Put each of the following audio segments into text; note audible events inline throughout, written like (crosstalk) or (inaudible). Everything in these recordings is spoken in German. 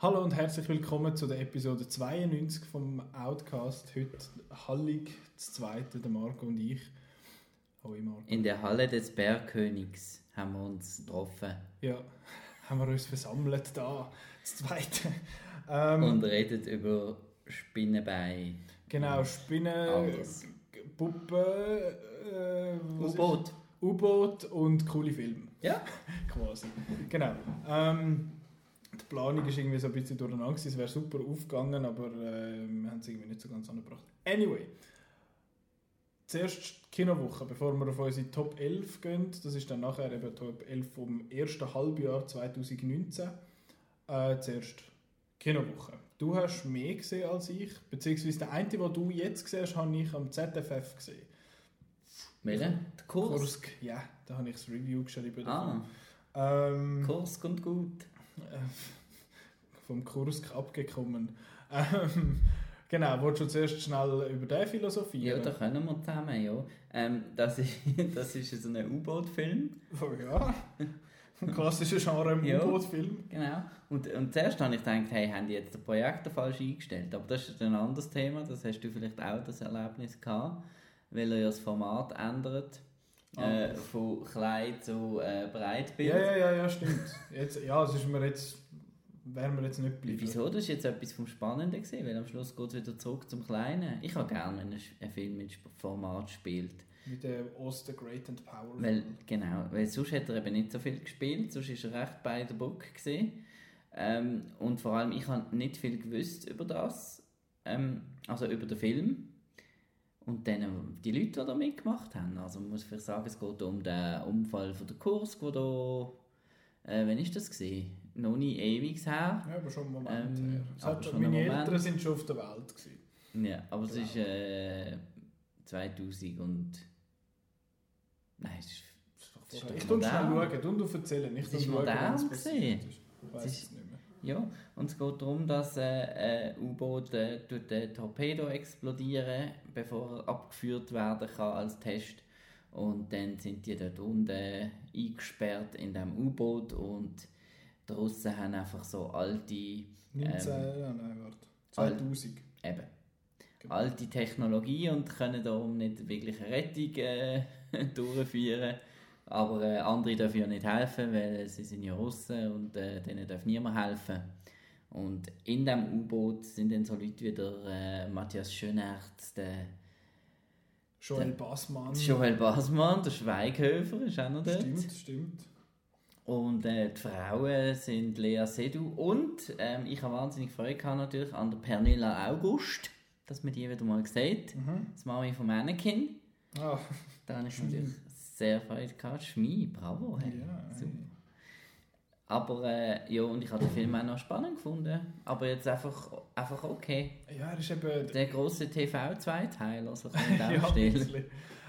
Hallo und herzlich willkommen zu der Episode 92 vom Outcast. Heute Hallig, das zweite, der Marco und ich. Hoi Marco. In der Halle des Bergkönigs haben wir uns getroffen. Ja, haben wir uns versammelt da, das zweite. Ähm, und redet über Spinnenbein. Genau, Spinnen, Puppen, äh, U-Boot. U-Boot und coole Filme. Ja. (laughs) Quasi. Genau. Ähm, die Planung ist irgendwie so ein bisschen durcheinander Es wäre super aufgegangen, aber äh, wir haben es irgendwie nicht so ganz angebracht. Anyway. Zuerst die Kinowoche, bevor wir auf unsere Top 11 gehen. Das ist dann nachher eben Top 11 vom ersten Halbjahr 2019. Äh, zuerst Kinowoche. Du hast mehr gesehen als ich, beziehungsweise der eine, den du jetzt gesehen hast, habe ich am ZFF gesehen. Welchen? Der Kursk? Kursk? Ja, da habe ich das Review geschrieben. Ah. Ähm, Kursk und gut. Äh, vom Kursk abgekommen. Ähm, genau, wolltest du zuerst schnell über den philosophieren? Ja, da können wir zusammen, ja. Ähm, das, ist, (laughs) das ist so ein U-Boot-Film. Oh ja. Ein klassischer Genre im U-Boot-Film. Genau. Und, und zuerst habe ich gedacht, hey, haben die jetzt den Projektor falsch eingestellt? Aber das ist ein anderes Thema, das hast du vielleicht auch das Erlebnis gehabt, weil er ja das Format ändert. Ah. Äh, von klein zu äh, Breitbild. Ja, ja, ja, ja, stimmt. Jetzt, ja, das ist mir jetzt, wäre mir jetzt nicht geblieben. Wieso? Das ist jetzt etwas vom Spannenden gesehen, weil am Schluss geht es wieder zurück zum Kleinen. Ich habe gerne, wenn ein Film mit Format spielt. Mit der Oz the Great and Powerful. Weil, genau, weil sonst hat er eben nicht so viel gespielt, sonst war er recht bei der Book gesehen. Ähm, und vor allem, ich habe nicht viel gewusst über das, ähm, also über den Film. Und dann die Leute, die da mitgemacht haben. Also man muss vielleicht sagen, es geht um den Unfall von der Kurs, wo da, äh, wann ist das gesehen? Noch nie ewig her. Ja, aber schon einen Moment ähm, her. Schon meine Eltern sind schon auf der Welt gewesen. Ja, aber es ist äh, 2000 und nein, es ist, es ist Ich tue schnell schauen, du erzählen. Ich es ist modern gesehen. Es mehr. Ja, und es geht darum, dass äh, ein U-Boot äh, durch den Torpedo explodieren, bevor er abgeführt werden kann als Test. Und dann sind die dort unten eingesperrt in dem U-Boot und die Russen haben einfach so alte... Ähm, 19, ja, nein, warte. 2000. Al eben. Genau. Alte Technologie und können darum nicht wirklich eine Rettung äh, (laughs) durchführen. Aber äh, andere dürfen ja nicht helfen, weil sie sind ja Russen und äh, denen darf niemand helfen. Und in diesem U-Boot sind dann so Leute wie der äh, Matthias Schönertz, der Joel Bassmann. Joel Bassmann, der Schweighöfer ist auch noch dort. Stimmt, stimmt. Und äh, die Frauen sind Lea Sedu und ähm, ich habe wahnsinnig Freude gehabt natürlich an der Pernilla August, dass man die wieder mal sieht. Mhm. Das Mami von Anakin. Oh. Da habe ich natürlich gehabt. Schmie, bravo. Hey. Ja, Super. Aber äh, ja, und ich habe den Film auch noch spannend gefunden. Aber jetzt einfach, einfach okay. Ja, er ist eben... Der grosse TV-Zweiteiler, so kann ich (laughs) ja, stellen.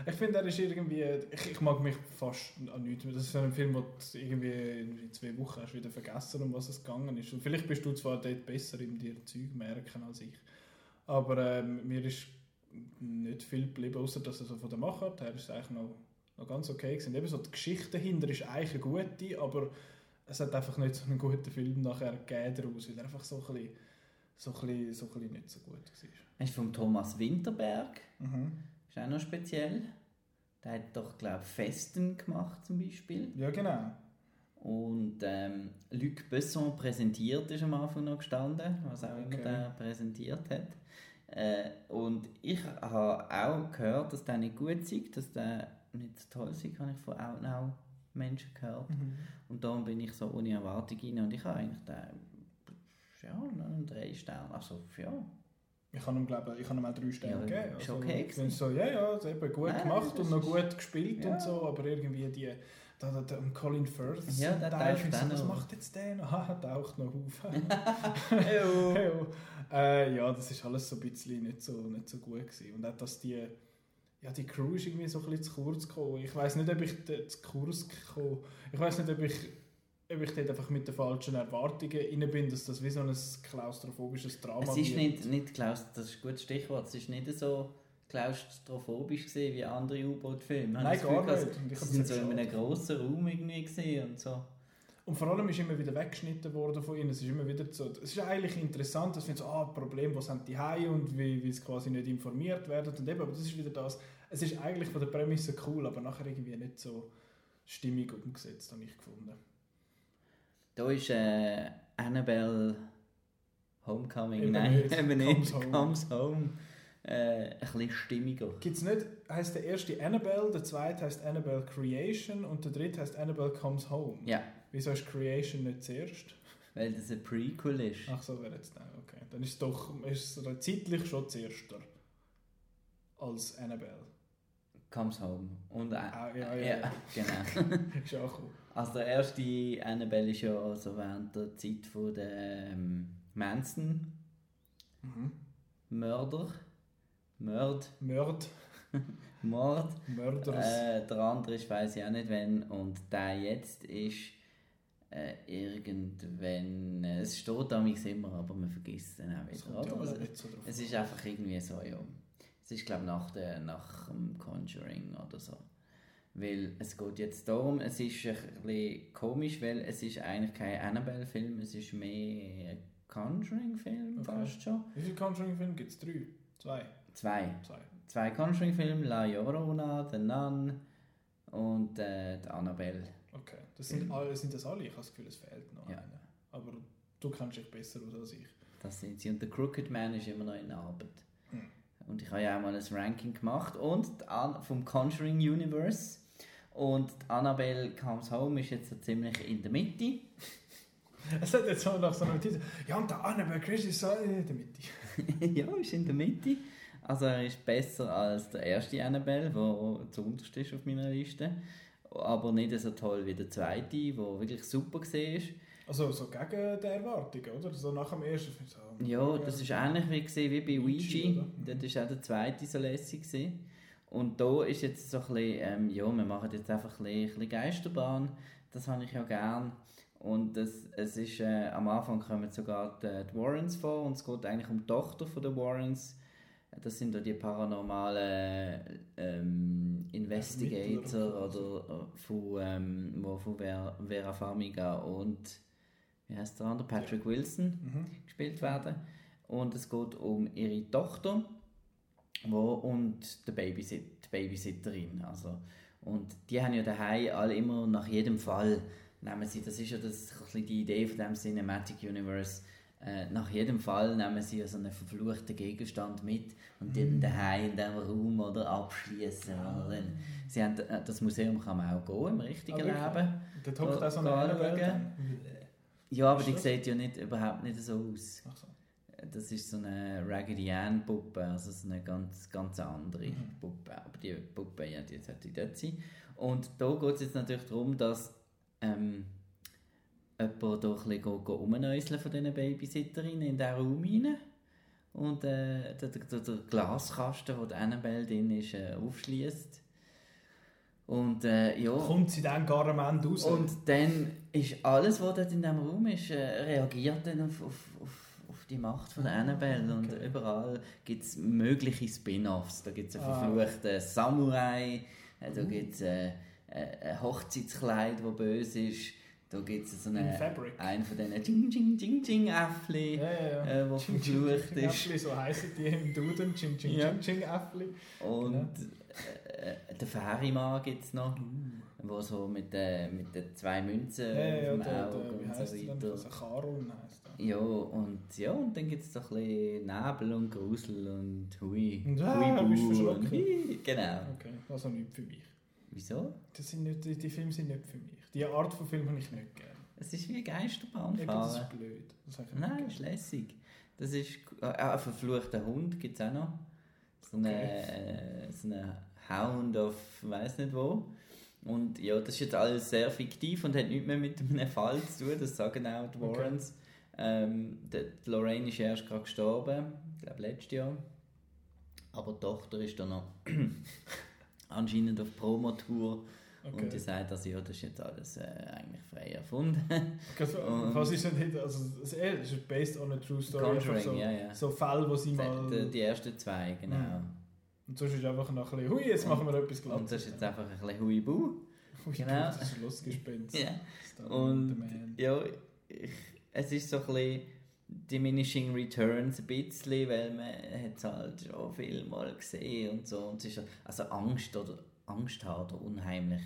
Ich finde, er ist irgendwie... Ich, ich, mag mich fast an nichts mehr. Das ist so ein Film, wo du irgendwie in zwei Wochen hast wieder vergessen, um was es gegangen ist. Und vielleicht bist du zwar dort besser in dir Zeug merken als ich. Aber ähm, mir ist nicht viel geblieben, außer dass er so von der Machart her ist eigentlich noch noch ganz okay gewesen. Eben so die Geschichte dahinter ist eigentlich eine gute, aber es hat einfach nicht so einen guten Film nachher gegeben daraus, weil er einfach so ein bisschen, so ein bisschen, so ein bisschen nicht so gut war. Hast du von Thomas Winterberg? Mhm. Ist auch noch speziell. Der hat doch, glaube ich, Festen gemacht zum Beispiel. Ja, genau. Und ähm, Luc Besson präsentiert ist am Anfang noch gestanden, was auch immer der präsentiert hat. Äh, und ich habe auch gehört, dass der nicht gut ist, dass der nicht so toll sind, habe ich von Outnow Menschen gehört. Mhm. Und darum bin ich so ohne Erwartung rein und ich habe eigentlich den, ja, einen drei Sterne, also ja. Ich habe ihm, glaube ich, habe ihm auch drei Sterne ja, gegeben. Also, okay gewesen. So, ja, ja, es eben gut Nein, gemacht und noch gut gespielt ja. und so, aber irgendwie die, da, da, da Colin Firth, ja, der taucht so, was macht jetzt der noch? (laughs) Ah, taucht noch auf. (laughs) (laughs) Äh, ja, das ist alles so ein bisschen nicht so, nicht so gut gewesen. Und auch, dass die ja, die Crew ist irgendwie so ein bisschen zu kurz gekommen. Ich weiß nicht, ob ich zu kurz gekommen Ich weiß nicht, ob ich, ob ich dort einfach mit den falschen Erwartungen rein bin, dass das wie so ein klaustrophobisches Drama ist. Es ist nicht, nicht klaus das ist ein gutes Stichwort, es ist nicht so klaustrophobisch gesehen wie andere U-Boot-Filme. Nein, gar nicht. Sie sind so in einem grossen Raum irgendwie gesehen und so. Und vor allem ist immer wieder weggeschnitten worden von ihnen. Es ist immer wieder so, es ist eigentlich interessant, dass wir so, ah, Problem, was haben die Hai und wie, wie es quasi nicht informiert werden und eben, aber das ist wieder das, es ist eigentlich von der Prämisse cool, aber nachher irgendwie nicht so stimmig umgesetzt, habe ich gefunden. Da ist äh, Annabelle Homecoming, Eben nein, nicht. (laughs) eben nicht, Comes Home. Comes Home, äh, ein bisschen stimmiger. Gibt es nicht, heißt der erste Annabelle, der zweite heißt Annabelle Creation und der dritte heißt Annabelle Comes Home? Ja, Wieso ist Creation nicht zuerst? weil das ein Prequel ist. Ach so, wäre jetzt der, okay. Dann ist es doch ist es zeitlich schon zuerst als Annabelle. Comes Home. Und, äh, Ah, ja, ja, ja. (laughs) genau. (laughs) Ist auch cool. Also der erste Annabelle ist ja also während der Zeit von der ähm, Manson Mhm. Mörder. Mörd. Mörd. (laughs) Mord. Mörders. Äh, der andere ist, weiß ich auch nicht wann. Und der jetzt ist äh, irgendwann. Äh, es steht damals immer, aber man vergisst dann auch wieder. Oder? Also, es ist einfach irgendwie so, ja. Es ist, glaube ich, nach, der, nach dem Conjuring oder so. Weil es geht jetzt darum, es ist ein bisschen komisch, weil es ist eigentlich kein Annabelle-Film, es ist mehr ein Conjuring-Film Okay. fast schon. Wie viele Conjuring-Filme gibt es? Drei? Zwei? Zwei. Zwei. Zwei Conjuring-Filme, La Llorona, The Nun und äh, die Annabelle. Okay. Das sind, Mhm. alle, sind das alle? Ich habe das Gefühl, es fehlt noch Ja. einer. Aber du kennst dich besser aus als ich. Das sind sie. Und der Crooked Man ist immer noch in Arbeit. Hm. Und ich habe ja auch mal ein Ranking gemacht. Und vom Conjuring Universe. Und Annabelle Comes Home ist jetzt so ziemlich in der Mitte. (laughs) Es hat jetzt so nach so einem Titel. Ja, und der Annabelle Chris ist so in der Mitte. (laughs) ja, ist in der Mitte. Also er ist besser als der erste Annabelle, der zuunterst ist auf meiner Liste. Aber nicht so toll wie der zweite, der wirklich super war. Also so gegen die Erwartungen, oder? So nach dem ersten Film. So, Ja, das ist ähnlich wie, gewesen, wie bei Ouija, Ouija. Dort war auch der zweite so lässig. Gewesen. Und da ist jetzt so ein bisschen, ähm, ja, wir machen jetzt einfach ein bisschen, ein bisschen Geisterbahn. Das habe ich ja gern. Und das, es ist, äh, am Anfang kommen sogar die, die Warrens vor und es geht eigentlich um die Tochter von den Warrens. Das sind da die paranormalen ähm, Investigator oder äh, von, ähm, wo von Vera, Farmiga und wie heißt der andere? Patrick Wilson Mhm. gespielt werden. Und es geht um ihre Tochter wo, und die, Babysit die Babysitterin. Also, und die haben ja daheim alle immer nach jedem Fall, nehmen sie, das ist ja das, die Idee von dem Cinematic Universe, nach jedem Fall nehmen sie ja so einen verfluchten Gegenstand mit und den Mhm. daheim in diesem Raum oder abschließen. Ah. Oder dann, sie haben, äh, das Museum kann man auch gehen im richtigen Ah, wirklich? Leben. Dort hockt auch so eine dann. Ja, aber die sieht ja nicht, überhaupt nicht so aus. So. Das ist so eine Raggedy Ann Puppe, also so eine ganz, ganz andere Mhm. Puppe. Aber die Puppe, ja, die sollte dort sein. Und da geht es jetzt natürlich darum, dass ähm, jemand da ein bisschen von diesen Babysitterinnen in diesen Raum rein. Und äh, der, der, der Glaskasten, wo die Annabelle drin ist, äh, aufschließt. Und äh, ja. Kommt sie dann gar am Ende raus? Und dann ist alles, was dort in diesem Raum ist, äh, reagiert dann auf, auf, auf, auf die Macht von der Annabelle. Und Okay. überall gibt es mögliche Spin-Offs. Da gibt es einen Ah. verfluchten Samurai, äh, da Mhm. gibt es äh, ein Hochzeitskleid, das böse ist. Da gibt es so In eine, Fabric. einen von diesen Ching Ching Ching Ching Äffli, ja, ja, ja. äh, wo Ching, verflucht ching, ist. Äffli, so heissen die im Duden. Ching, ching, Ja. ching, ching, Äffli. Und Genau. äh, den Ferimann gibt es noch, wo so mit, äh, mit den zwei Münzen Ja, ja, ja, auf dem der, Auge der, und so der weiter. Also Charon heisst der. Ja, und, ja, und dann gibt es so ein bisschen Nebel und Grusel und Hui. Und, ah, Hui, bist du Buh verschrocken? Hi. Genau. Okay, also nicht für mich. Wieso? Das sind nicht, die Filme sind nicht für mich. Die Art von Film habe ich nicht gerne. Es ist wie Geisterbahn Eben, das fahren. ist blöd. Das nicht Nein, gerne. ist lässig. Das ist... Äh, einen verfluchten Hund gibt es auch noch. So einen äh, so eine Hound of weiß nicht wo. Und ja, das ist jetzt alles sehr fiktiv und hat nichts mehr mit einem Fall zu tun. Das sagen auch die Okay. Warrens. Ähm, die, Lorraine ist erst gerade gestorben. Ich glaube, letztes Jahr. Aber die Tochter ist dann noch (coughs) anscheinend auf Promotour. Okay. Und die sagt, also, ja, das ist jetzt alles äh, eigentlich frei erfunden. Und- was ist denn nicht, also es es ist based on a true story. Conjuring, so, ja, ja. so Fälle, wo sie Die, mal... die, die ersten zwei, genau. Mhm. Und sonst ist einfach noch ein bisschen, hui, jetzt machen wir etwas Und das ist jetzt einfach ein bisschen Huibu. Genau. Das Schlussgespenst. (laughs) Ja. Star Und- the Man. Ja, ich, es ist so ein bisschen diminishing returns ein bisschen, weil man hat es halt schon viel mal gesehen und so. Und es ist ja- also Angst oder Angst haben oder unheimlich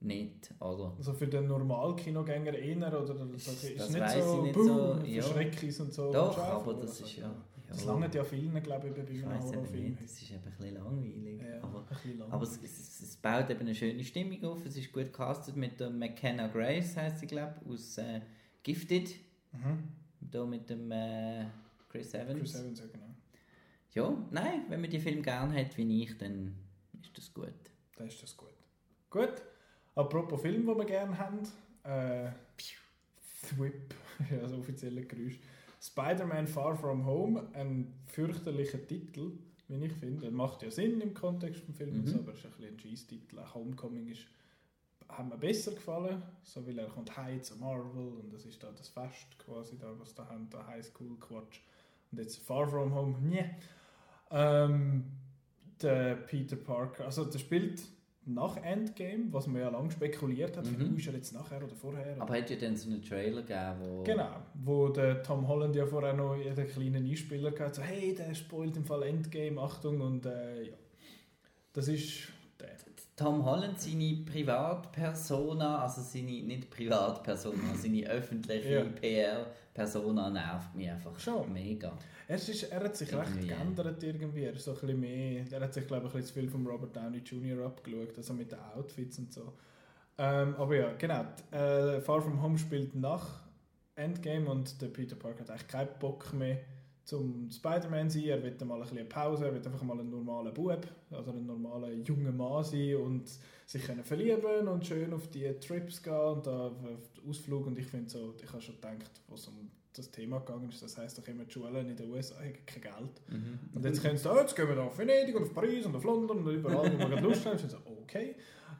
nicht, oder? Also für den Normalkinogänger eher oder so, ist Das nicht weiss so, ich nicht boom, so, ja. Verschreckis und so. Doch, auch aber das also, ist ja... Das ja, langt ja vielen, glaube ich, bei Ich einem Horrorfilm. nicht, es ist eben ein bisschen langweilig. Ja, aber ein bisschen lang. aber es, es, es baut eben eine schöne Stimmung auf, es ist gut gecastet mit der McKenna Grace, heisst sie, glaube ich, aus äh, Gifted. mhm. Da mit dem äh, Chris Evans. Chris Evans, ja genau. Ja, nein, wenn man die Film gerne hat wie ich, dann ist das gut. Dann ist das gut. Gut. Apropos Film, den wir gerne haben. Äh, Thwip, (laughs) ja, das offizielle Geräusch. Spider-Man Far From Home, ein fürchterlicher Titel, wie ich finde. Macht ja Sinn im Kontext des Films, Mhm. aber es ist ein bisschen ein Cheese-Titel. Auch Homecoming ist, hat mir besser gefallen, so weil er kommt heim zu Marvel und das ist da das Fest quasi, da, was da haben, der Highschool-Quatsch. Und jetzt Far From Home, nee. Ähm, der Peter Parker, also der spielt nach Endgame, was man ja lange spekuliert hat, Mhm. ist er jetzt nachher oder vorher? Aber hat ja dann so einen Trailer gegeben, wo... Genau, wo der Tom Holland ja vorher noch jeden kleinen Einspieler gehabt so hey, der spoilt im Fall Endgame, Achtung und äh, ja. Das ist der. Tom Holland, seine Privatpersona, also seine, nicht Privatpersona, (laughs) seine öffentliche Ja. PR-Persona nervt mich einfach Schon. mega. Er, ist, er hat sich recht Irgendwie, ja. geändert irgendwie, er ist so ein bisschen mehr, er hat sich glaube ich ein bisschen zu viel vom Robert Downey Jr. abgeschaut, also mit den Outfits und so. Ähm, aber ja, genau, äh, Far From Home spielt nach Endgame und der Peter Parker hat eigentlich keinen Bock mehr zum Spider-Man sein, er will mal ein bisschen eine Pause, er will einfach mal ein normaler Bub, also ein normaler junger Mann sein und sich können verlieben und schön auf die Trips gehen und da auf den Ausflug und ich finde so, ich habe schon gedacht, was um das Thema gegangen ist, das heisst doch immer, die Schulen in den USA haben kein Geld. Mhm. Und jetzt können sie sagen, jetzt gehen wir nach Venedig und auf Paris und auf London und überall, wo wir gerade Lust haben. Ich so, okay.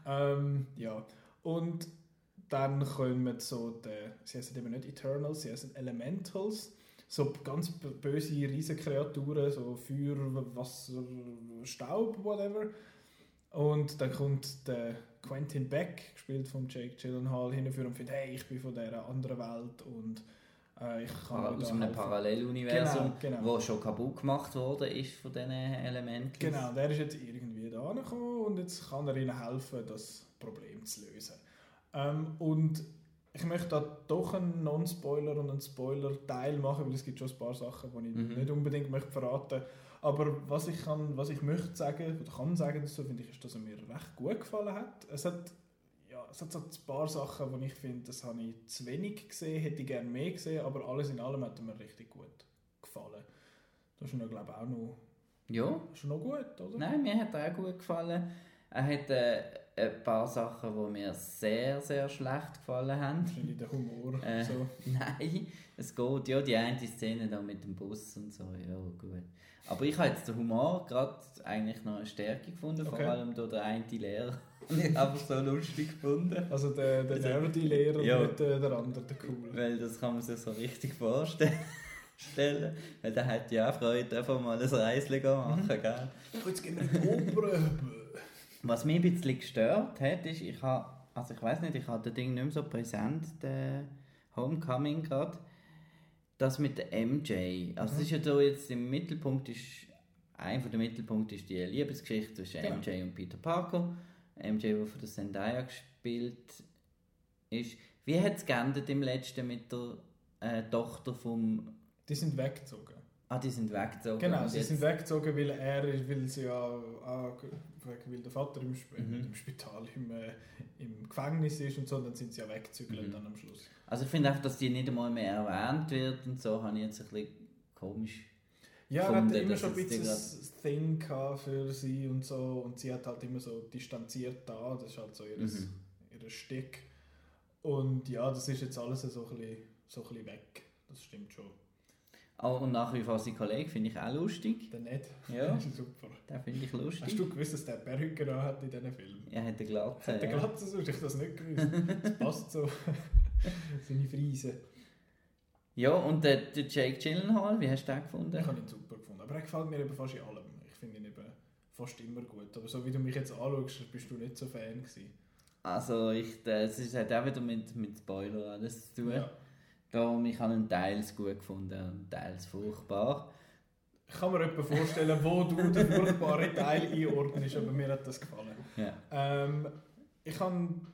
Ähm, ja. Und dann kommen so, die, sie heißen eben nicht Eternals, sie heißen Elementals. So ganz böse Riesenkreaturen, so Feuer, Wasser, Staub, whatever. Und dann kommt der Quentin Beck, gespielt von Jake Gyllenhaal, hinführen und findet, hey, ich bin von dieser anderen Welt und äh, ich kann euch Aus einem. Paralleluniversum, Genau, genau. wo schon kaputt gemacht worden ist von diesen Elementen. Genau, der ist jetzt irgendwie da angekommen und jetzt kann er ihnen helfen, das Problem zu lösen. Ähm, und ich möchte da doch einen Non-Spoiler und einen Spoiler-Teil machen, weil es gibt schon ein paar Sachen, die ich Mhm. nicht unbedingt möchte verraten Aber was ich, kann, was ich möchte sagen, oder kann sagen dazu, finde ich, ist, dass er mir recht gut gefallen hat. Es hat, ja, es hat so ein paar Sachen, wo ich finde, das habe ich zu wenig gesehen, hätte ich gerne mehr gesehen, aber alles in allem hat er mir richtig gut gefallen. Das ist noch, glaube ich, auch noch, Ja, ist noch gut, oder? nein, mir hat er auch gut gefallen. Er hat äh, ein paar Sachen, die mir sehr, sehr schlecht gefallen haben. Wahrscheinlich der Humor. Äh, so. (laughs) Nein, es geht. Ja, die eine Szene da mit dem Bus und so, ja, gut. Aber ich habe jetzt den Humor gerade eigentlich noch eine Stärke gefunden, vor Okay. allem durch den einen Lehrer. (laughs) Und ich habe es so lustig gefunden. Also der, der Also, Nerdy-Lehrer ja. und nicht der, der andere, der Coole. Weil das kann man sich so richtig vorstellen. (laughs) Stellen. Weil der hat ja auch Freude, einfach mal ein Reischen machen, gell? Jetzt gehen wir in die Oper. Was mich ein bisschen gestört hat, ist, ich habe, also ich weiß nicht, ich habe das Ding nicht mehr so präsent, der Homecoming gerade, das mit der MJ. Also es ist ja da jetzt im Mittelpunkt ist, ein von der Mittelpunkte ist die Liebesgeschichte zwischen Genau. MJ und Peter Parker. MJ, der von der Zendaya gespielt ist. Wie hat es geendet im letzten mit der äh, Tochter vom... Die sind weggezogen. Ah, die sind weggezogen. Genau, sie sind weggezogen, weil er, weil sie ja, ah, weil der Vater im, Sp Mhm. im Spital, im, äh, im Gefängnis ist und so, dann sind sie ja weggezügelt Mhm. dann am Schluss. Also ich finde einfach, dass die nicht einmal mehr erwähnt wird und so, habe ich jetzt ein bisschen komisch Ja, er Gefunden, hat immer schon ein bisschen ein Thing für sie und so und sie hat halt immer so distanziert da, das ist halt so ihr, Mhm. ihr Stück. Und ja, das ist jetzt alles so ein bisschen, so ein bisschen weg, das stimmt schon. Und nach wie vor sein Kollege finde ich auch lustig. Der nicht, Ja, das (laughs) ist super. den finde ich Hast lustig. du gewusst, dass der Perücke hat in diesen Film? Er hat eine Glatze. Hat der ja. Glatze so? Ich das nicht gewusst. Das passt so. (laughs) Seine Friese. Ja, und der, der Jake Gyllenhaal, wie hast du den gefunden? Ich habe ihn super gefunden. Aber er gefällt mir eben fast in allem. Ich finde ihn eben fast immer gut. Aber so wie du mich jetzt anschaust, bist du nicht so Fan gewesen. Also, ich, das ist, hat auch wieder mit, mit Spoiler alles zu tun. Ja. Darum, ich habe einen Teils gut gefunden und Teils furchtbar. Ich kann mir etwa vorstellen, wo du den furchtbaren Teil einordnest, aber mir hat das gefallen. Ja. Ähm, ich kann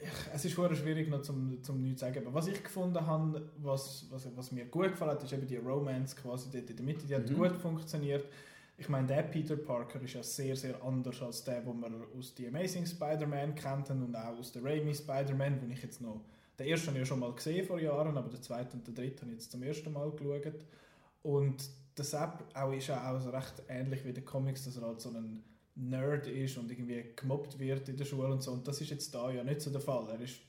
ich, es ist vorher schwierig noch zum, zum nichts zu sagen, aber was ich gefunden habe, was, was, was mir gut gefallen hat, ist eben die Romance quasi dort in der Mitte, die hat Mhm. gut funktioniert. Ich meine, der Peter Parker ist ja sehr, sehr anders als der, den man aus The Amazing Spider-Man kennt und auch aus der Raimi Spider-Man, den ich jetzt noch, den ersten habe ich ja schon mal gesehen vor Jahren, aber den zweiten und den dritten habe ich jetzt zum ersten Mal geschaut. Und der Sepp auch ist ja auch recht ähnlich wie den Comics, dass er halt so ein Nerd ist und irgendwie gemobbt wird in der Schule und so. Und das ist jetzt da ja nicht so der Fall. Er ist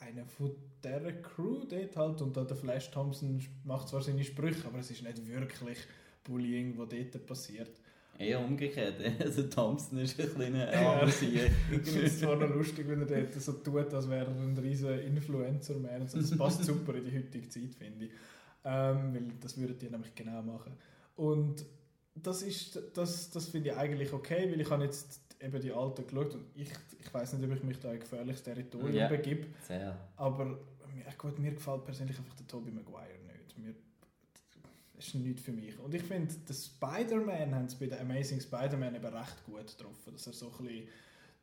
einer von dieser Crew dort halt und der Flash Thompson macht zwar seine Sprüche, aber es ist nicht wirklich Bullying, was dort passiert. Eher umgekehrt. (laughs) Also Thompson ist ein kleiner Ja. armer Sieg. (laughs) Ich finde es zwar noch lustig, wenn er dort so tut, als wäre er ein riesen Influencer-Man. so. Das passt (laughs) super in die heutige Zeit, finde ich. Ähm, weil das würden die nämlich genau machen. Und das, ist, das, das finde ich eigentlich okay, weil ich habe jetzt eben die alten geschaut und ich, ich weiß nicht, ob ich mich da in gefährliches Territorium Ja. begebe, Sehr. aber mir, gut, mir gefällt persönlich einfach der Tobey Maguire nicht. Mir, ist nichts für mich. Und ich finde, der Spider-Man haben es bei der Amazing Spider-Man eben recht gut getroffen, dass er so ein bisschen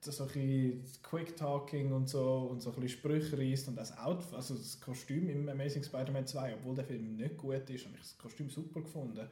das so ein Quick-Talking und so und so ein bisschen Sprüche reißt und das Outfit, also das Kostüm im Amazing Spider-Man 2, obwohl der Film nicht gut ist, habe ich das Kostüm super gefunden.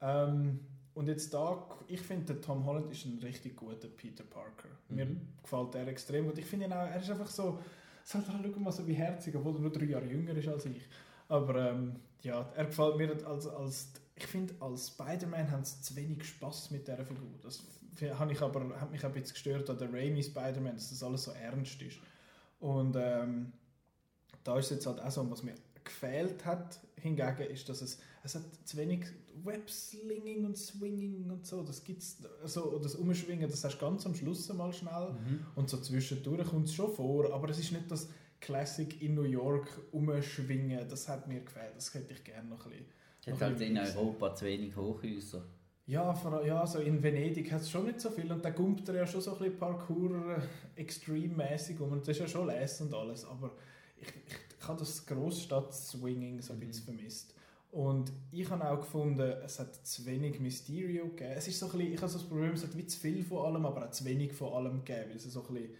Ähm, und jetzt da, ich finde, der Tom Holland ist ein richtig guter Peter Parker. Mir Mhm. gefällt er extrem gut. Ich finde ihn auch, er ist einfach so, so schau mal so wie herzig, obwohl er nur drei Jahre jünger ist als ich. Aber ähm, ja, er gefällt mir als, als ich finde, als Spider-Man haben sie zu wenig Spaß mit dieser Figur. Das f- habe ich aber, hat mich ein bisschen gestört an der Raimi Spider-Man, dass das alles so ernst ist. Und ähm, da ist es jetzt halt auch so, was mir gefehlt hat, hingegen ist, dass es, es hat zu wenig Webslinging und Swinging und so, das gibt's, also das Umschwingen, das hast du ganz am Schluss mal schnell Mhm. und so zwischendurch kommt es schon vor, aber es ist nicht das Classic in New York umschwingen, das hat mir gefehlt, das hätte ich gerne noch ein bisschen. Es hat halt in bisschen Europa zu wenig Hochhäuser. ja, vor, ja, so in Venedig hat es schon nicht so viel und da gumpt er ja schon so ein bisschen Parkour äh, um und das ist ja schon les und alles, aber ich, ich, ich habe das Großstadt-Swinging so ein Mhm. bisschen vermisst. Und ich habe auch gefunden, es hat zu wenig Mysterio gegeben. Es ist so ein bisschen, ich habe so das Problem, es hat wie zu viel von allem, aber auch zu wenig von allem gegeben, weil es so ein bisschen,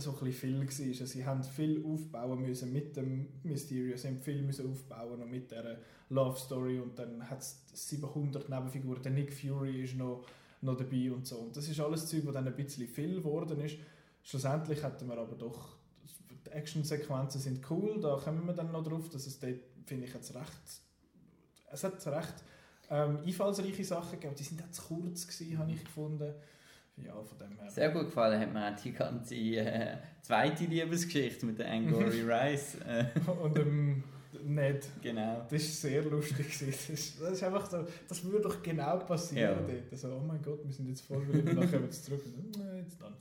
so ein bisschen viel war. Sie haben viel aufbauen müssen mit dem Mysterio, sie haben viel müssen aufbauen und mit dieser Love Story und dann hat es 700 Nebenfiguren, der Nick Fury ist noch, noch dabei und so. Und das ist alles Zeug, das dann ein bisschen viel geworden ist. Schlussendlich hatten wir aber doch, die Actionsequenzen sind cool, da kommen wir dann noch drauf, dass es dort, finde ich, jetzt recht, es hat recht ähm, einfallsreiche Sachen gegeben, die sind auch zu kurz gewesen, habe ich gefunden. Ja, von dem her. Sehr gut gefallen hat mir auch die ganze äh, zweite Liebesgeschichte mit der Angry (laughs) Rice. Äh, Und ähm, Ned, genau. das war sehr lustig. Das ist, das ist einfach so, das würde doch genau passieren Ja. dort. So, oh mein Gott, wir sind jetzt und dann kommen wir zurück. Und, äh, jetzt dann.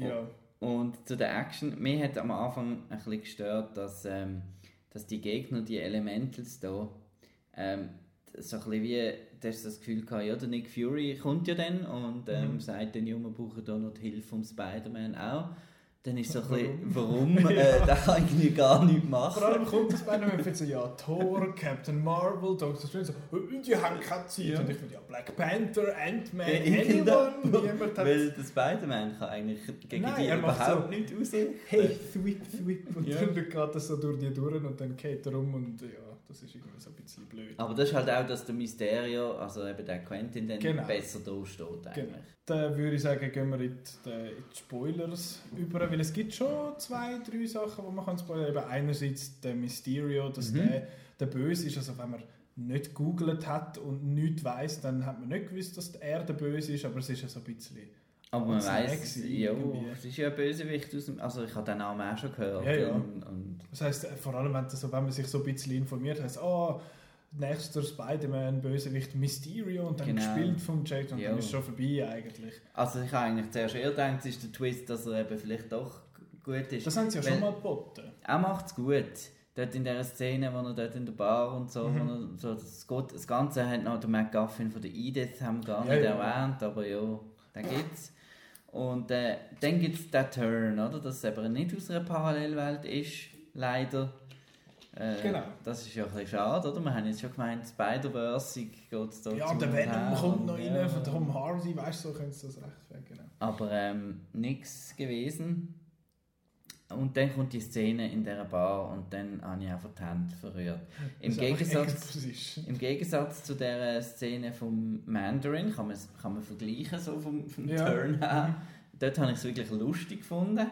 Ja. Und zu der Action, mir hat am Anfang ein bisschen gestört, dass, ähm, dass die Gegner, die Elementals da, ähm, so ein bisschen wie, du hast das Gefühl gehabt, ja, der Nick Fury kommt ja dann und ähm, Mhm. sagt ja, wir brauchen da noch die Hilfe vom Spider-Man auch. Dann ist so ein bisschen, (laughs) warum? äh, (laughs) der kann irgendwie gar nichts Vor machen. allem kommt das bei einem so, ja, Thor, Captain Marvel, Doctor Strange, so, «Äh, die haben keine Zeit. Ja. Und ich finde, ja, Black Panther, Ant-Man, Ja, anyone, niemand hat... (laughs) Weil der Spider-Man kann eigentlich gegen Nein, die er überhaupt so, nichts ausrichten. Hey, thwip, thwip. Und Ja. dann geht das so durch die durch und dann geht er um und ja, das ist irgendwie so ein bisschen blöd. Aber das ist halt auch, dass der Mysterio, also eben der Quentin, dann Genau. besser da steht eigentlich. Genau. Dann würde ich sagen, gehen wir in die, in die Spoilers über, weil es gibt schon zwei, drei Sachen, die man kann spoilern kann. Einerseits der Mysterio, dass Mhm. der, der Böse ist, also wenn man nicht gegoogelt hat und nichts weiß, dann hat man nicht gewusst, dass er der Böse ist, aber es ist ja so ein bisschen... Aber man weiß, ja, es ist ja ein Bösewicht aus dem, also ich habe den Namen auch schon gehört. Ja, ja. Und, und Das heisst, vor allem wenn, das wenn man sich so ein bisschen informiert, heißt oh, nächster Spider-Man, Bösewicht Mysterio und dann Genau. gespielt vom Jack und Ja. dann ist es schon vorbei eigentlich. also ich habe eigentlich zuerst eher gedacht, es ist der Twist, dass er eben vielleicht doch gut ist. Das haben sie ja Weil- schon mal geboten. Er macht es gut. Dort in dieser Szene, wo er dort in der Bar und so, Mhm. er, so das, das Ganze hat noch der McGuffin von der Edith haben gar Ja, nicht ja. erwähnt, aber ja, den gibt's. Und äh, dann gibt es den Turn, oder? dass es eben nicht aus einer Parallelwelt ist, leider. Äh, Genau. Das ist ja ein bisschen schade, oder? Wir haben jetzt schon gemeint, Spider-Verse geht es da Ja, der Venom kommt noch rein ja. von Tom Hardy, weißt du, so können sie das recht genau. Aber ähm, nichts gewesen. Und dann kommt die Szene in dieser Bar und dann habe ich einfach die Hände verrührt. Im Gegensatz. Im Gegensatz zu der Szene vom Mandarin kann man, kann man vergleichen, so vom, vom Ja. Turn her. Dort habe ich es wirklich lustig gefunden.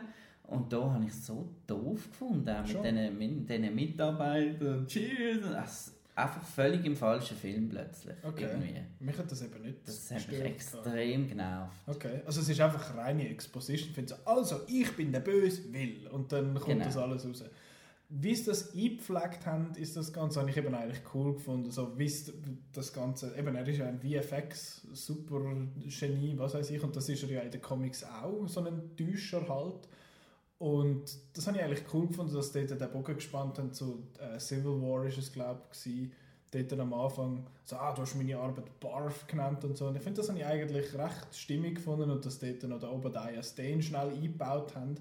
Und da habe ich es so doof gefunden, auch mit diesen, mit diesen Mitarbeitern. Cheers! Einfach völlig im falschen Film plötzlich. Okay. Irgendwie. Mich hat das eben nicht Das hat mich extrem genervt. Okay, also es ist einfach reine Exposition. Ich finde so, also ich bin der Böse, will. Und dann kommt Genau. das alles raus. Wie sie das eingepflegt haben, ist das Ganze, habe ich eben eigentlich cool gefunden. So, wie das Ganze, eben er ist ja ein VFX, super Genie, was weiß ich, und das ist er ja in den Comics auch, so ein Täuscher halt. Und das habe ich eigentlich cool gefunden, dass sie dort den Bogen gespannt haben zu äh, Civil War, ist es glaube ich, dort am Anfang so, ah, du hast meine Arbeit Barf genannt und so. Und ich finde, das habe ich eigentlich recht stimmig gefunden und dass dort noch der Obadiah Stane schnell eingebaut haben.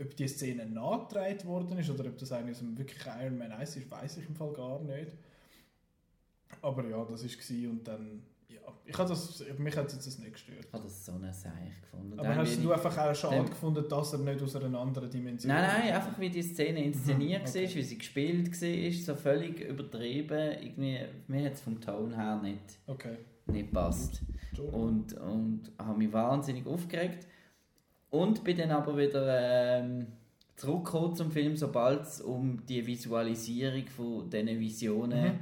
Ob die Szene nachgedreht worden ist oder ob das eigentlich dem wirklich Iron Man 1 ist, weiß ich im Fall gar nicht. Aber ja, das war und dann, ich habe das, mich hat es jetzt nicht gestört. Ich habe das so eine Seich gefunden. Aber Dann hast du einfach auch schade gefunden, dass er nicht aus einer anderen Dimension Nein, nein, einfach wie die Szene inszeniert Mhm, okay. war, wie sie gespielt war, so völlig übertrieben. Irgendwie, mir hat es vom Ton her nicht, Okay, nicht gepasst. Entschuldigung. Und, und habe mich wahnsinnig aufgeregt. Und bin dann aber wieder ähm, zurückgekommen zum Film, sobald es um die Visualisierung von diesen Visionen Mhm.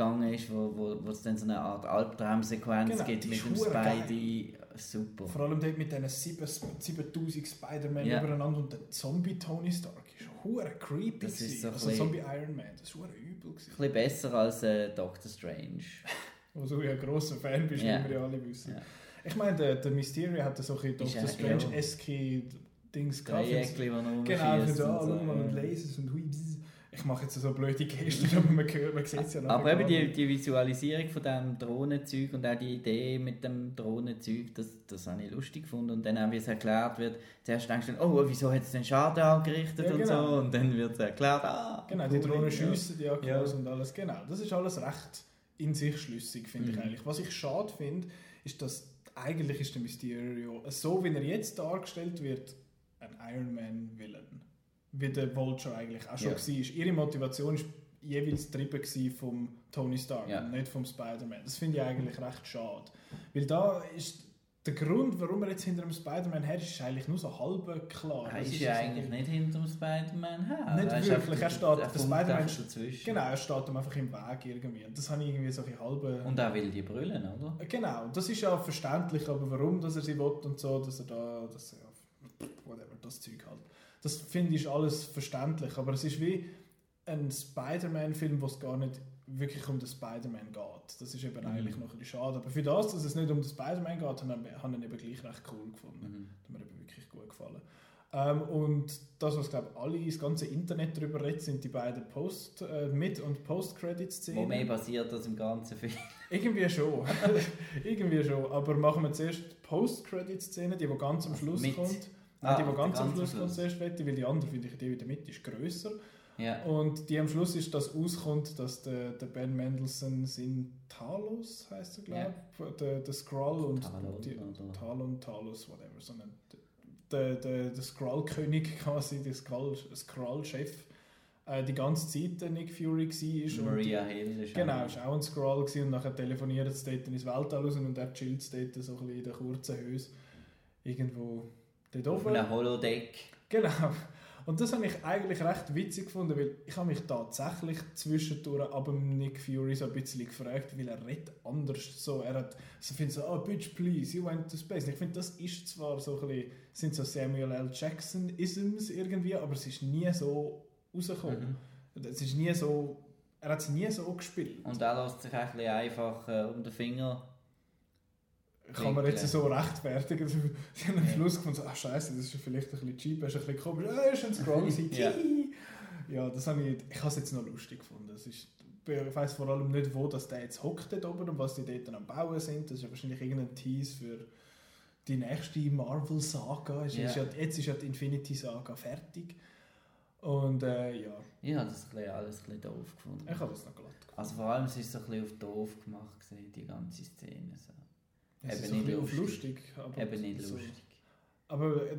Gegangen ist, wo, wo, wo es dann so eine Art Albtraumsequenz Genau, gibt mit ist dem Spidey. Super. Vor allem dort mit diesen 7 7000 Spider-Man Ja. übereinander und der Zombie Tony Stark ist hure creepy. Das ist so also bisschen- Zombie Iron Man, das war hure übel. Gewesen. Ein bisschen besser als äh, Doctor Strange. (laughs) Wo du ja ein grosser Fan bist, Ja. wie wir ja alle wissen. Ja. Ich meine, der, der Mysterio hatte so ein Ist Doctor Strange-esque Dings gehabt. Dreieckchen, die noch Genau, für so, und so, und. Lasers und hui. Ich mache jetzt so blöde Gesten, (laughs) aber man, hört- man sieht es ja nachher Aber eben die, die Visualisierung von diesem Drohnenzeug und auch die Idee mit dem Drohnenzeug, das, das habe ich lustig gefunden. Und dann auch, wie es erklärt wird, zuerst denkst du, oh, wieso hat es den Schaden angerichtet Ja, und genau. so. Und dann wird es erklärt, ah, Genau, die cool, Drohnen ja. schiessen die Akkus Ja. und alles. Genau, das ist alles recht in sich schlüssig, finde ich Mhm. eigentlich. Was ich schade finde, ist, dass eigentlich ist der Mysterio, so wie er jetzt dargestellt wird, ein Iron Man Villain. Wie der Vulture eigentlich auch schon Ja. war. Ihre Motivation war jeweils gewesen vom Tony Stark Ja. und nicht vom Spider-Man. Das finde ich eigentlich recht schade. Weil da ist der Grund, warum er jetzt hinter dem Spider-Man her ist, ist eigentlich nur so halb klar. Er ist so ja eigentlich nicht hinter dem Spider-Man her. Nicht Er ist wirklich, er steht- er der Spider-Man einfach ist- dazwischen. Genau, er steht ihm einfach im Weg irgendwie. Und das habe ich irgendwie so ein halbe... Und er will die Brüllen, oder? Genau, das ist ja verständlich, aber warum dass er sie will und so, dass er da, dass er, whatever, das Zeug halt. Das finde ich alles verständlich, aber es ist wie ein Spider-Man-Film, wo es gar nicht wirklich um den Spider-Man geht. Das ist eben Mhm. eigentlich noch ein bisschen schade. Aber für das, dass es nicht um den Spider-Man geht, habe ich habe ich ihn eben gleich recht cool gefunden. Mhm. Das hat mir eben wirklich gut gefallen. Ähm, und das, was glaube alle, das ganze Internet darüber redet, sind die beiden Post, äh, Mit- und Post-Credit-Szenen. Wo mehr basiert als im ganzen Film. (laughs) Irgendwie schon. (laughs) Irgendwie schon. Aber machen wir zuerst die Post-Credit-Szene, die, die ganz am Also Schluss mit- kommt. Ah, die, die ganz am Schluss kommt, zuerst wette, weil die andere, finde ich, die in der Mitte ist grösser. Ja. Und die am Schluss ist, dass auskommt, dass der, der Ben Mendelssohn in Talos, heißt er, glaube ich, der, der Skrull und Talon, die? Talon, Talos, whatever, sondern der, der, der Skrull-König (laughs) quasi, der Skrull- Skrull-Chef, äh, die ganze Zeit der Nick Fury war. und Maria Hill ist Genau, war auch ein gewesen, und nachher telefoniert es dort ins Weltall raus und er chillt dort so ein bisschen in der kurzen Höhe irgendwo dort auf oben. einem Holodeck. Genau. Und das habe ich eigentlich recht witzig gefunden, weil ich habe mich tatsächlich zwischendurch ab dem Nick Fury so ein bisschen gefragt, weil er redet anders so. Er hat so findet so, oh bitch please, you went to space. Und ich finde, das ist zwar so ein bisschen, sind so Samuel L. Jackson-Isms irgendwie, aber es ist nie so rausgekommen. Mhm. Es ist nie so, er hat es nie so gespielt. Und er lässt sich ein bisschen einfach äh, um den Finger. Kann man jetzt so rechtfertigen. (laughs) Sie haben am. Schluss gefunden, ach scheiße, das ist vielleicht ein bisschen cheap, das ist ein bisschen komisch, ah, ist ein Scroll gewesen. Ja. ja, das habe ich, ich habe es jetzt noch lustig gefunden. Es ist, ich weiß vor allem nicht, wo das der jetzt hockt dort oben und was die dort am Bauen sind. Das ist ja wahrscheinlich irgendein Tease für die nächste Marvel-Saga. Ist, Ja. jetzt ist ja die Infinity-Saga fertig. Und äh, ja, Ich habe das alles ein bisschen doof gefunden. ich habe das noch glatt gefunden. Also vor allem, es ist so ein bisschen auf doof gemacht, gewesen, die ganze Szene. So. Es eben ist nicht lustig. lustig. Aber Eben nicht so- lustig. Aber äh,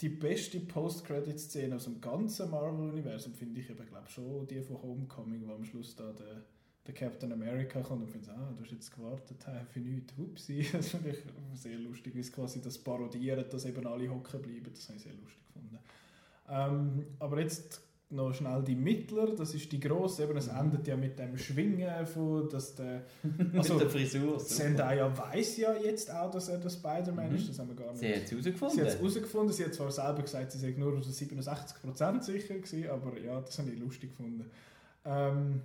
die beste Post-Credit-Szene aus dem ganzen Marvel-Universum finde ich eben, glaube schon die von Homecoming, wo am Schluss da der, der Captain America kommt und findet, ah, du hast jetzt gewartet, hä, für nichts, hupsi. (laughs) Das finde ich sehr lustig, wie quasi das parodieren, dass eben alle hocken bleiben. Das habe ich sehr lustig gefunden. Ähm, aber jetzt noch schnell die Mittler, das ist die grosse, eben es Mhm. endet ja mit dem Schwingen von, dass der (laughs) Also, Mit der Frisur. Zendaya weiß ja jetzt auch, dass er der Spider-Man Mhm. ist, das haben wir gar nicht. Sie hat es Sie herausgefunden. hat es herausgefunden, sie hat zwar selber gesagt, sie sei nur zu 67% sicher gewesen, aber ja, das habe ich lustig gefunden. Ähm,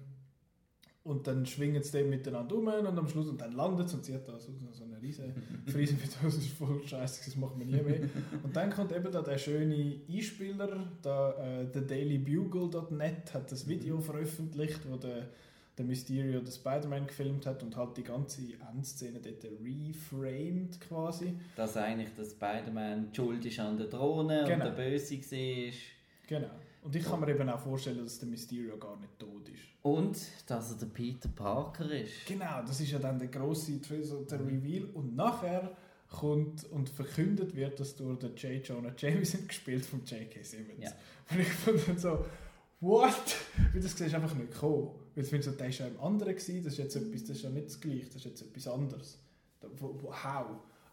und dann schwingen sie dann miteinander um und am Schluss, und dann landet es und sie hat da so, so eine riesen (laughs) Frise mit das ist voll scheiße, das machen wir nie mehr. Und dann kommt eben da der schöne Einspieler, da, äh, der dailybugle.net hat das Video veröffentlicht, wo der, der Mysterio den Spider-Man gefilmt hat und halt die ganze Endszene dort reframed quasi. Dass eigentlich der Spider-Man schuld ist an der Drohne Genau. und der Böse war. Genau. Und ich kann mir eben auch vorstellen, dass der Mysterio gar nicht tot ist. Und dass er der Peter Parker ist. Genau, das ist ja dann der grosse so der Reveal. Und nachher kommt und verkündet wird, dass durch den J. Jonah Jameson (laughs) gespielt von J.K. Simmons. Ja. Und ich fand dann so, what? Weil das siehst du einfach nicht kommen. Weil du findest, so, der ist ja im anderen gewesen, das ist jetzt etwas, das ist ja nicht das Gleiche, das ist jetzt etwas anderes. Da- wo- wo- How?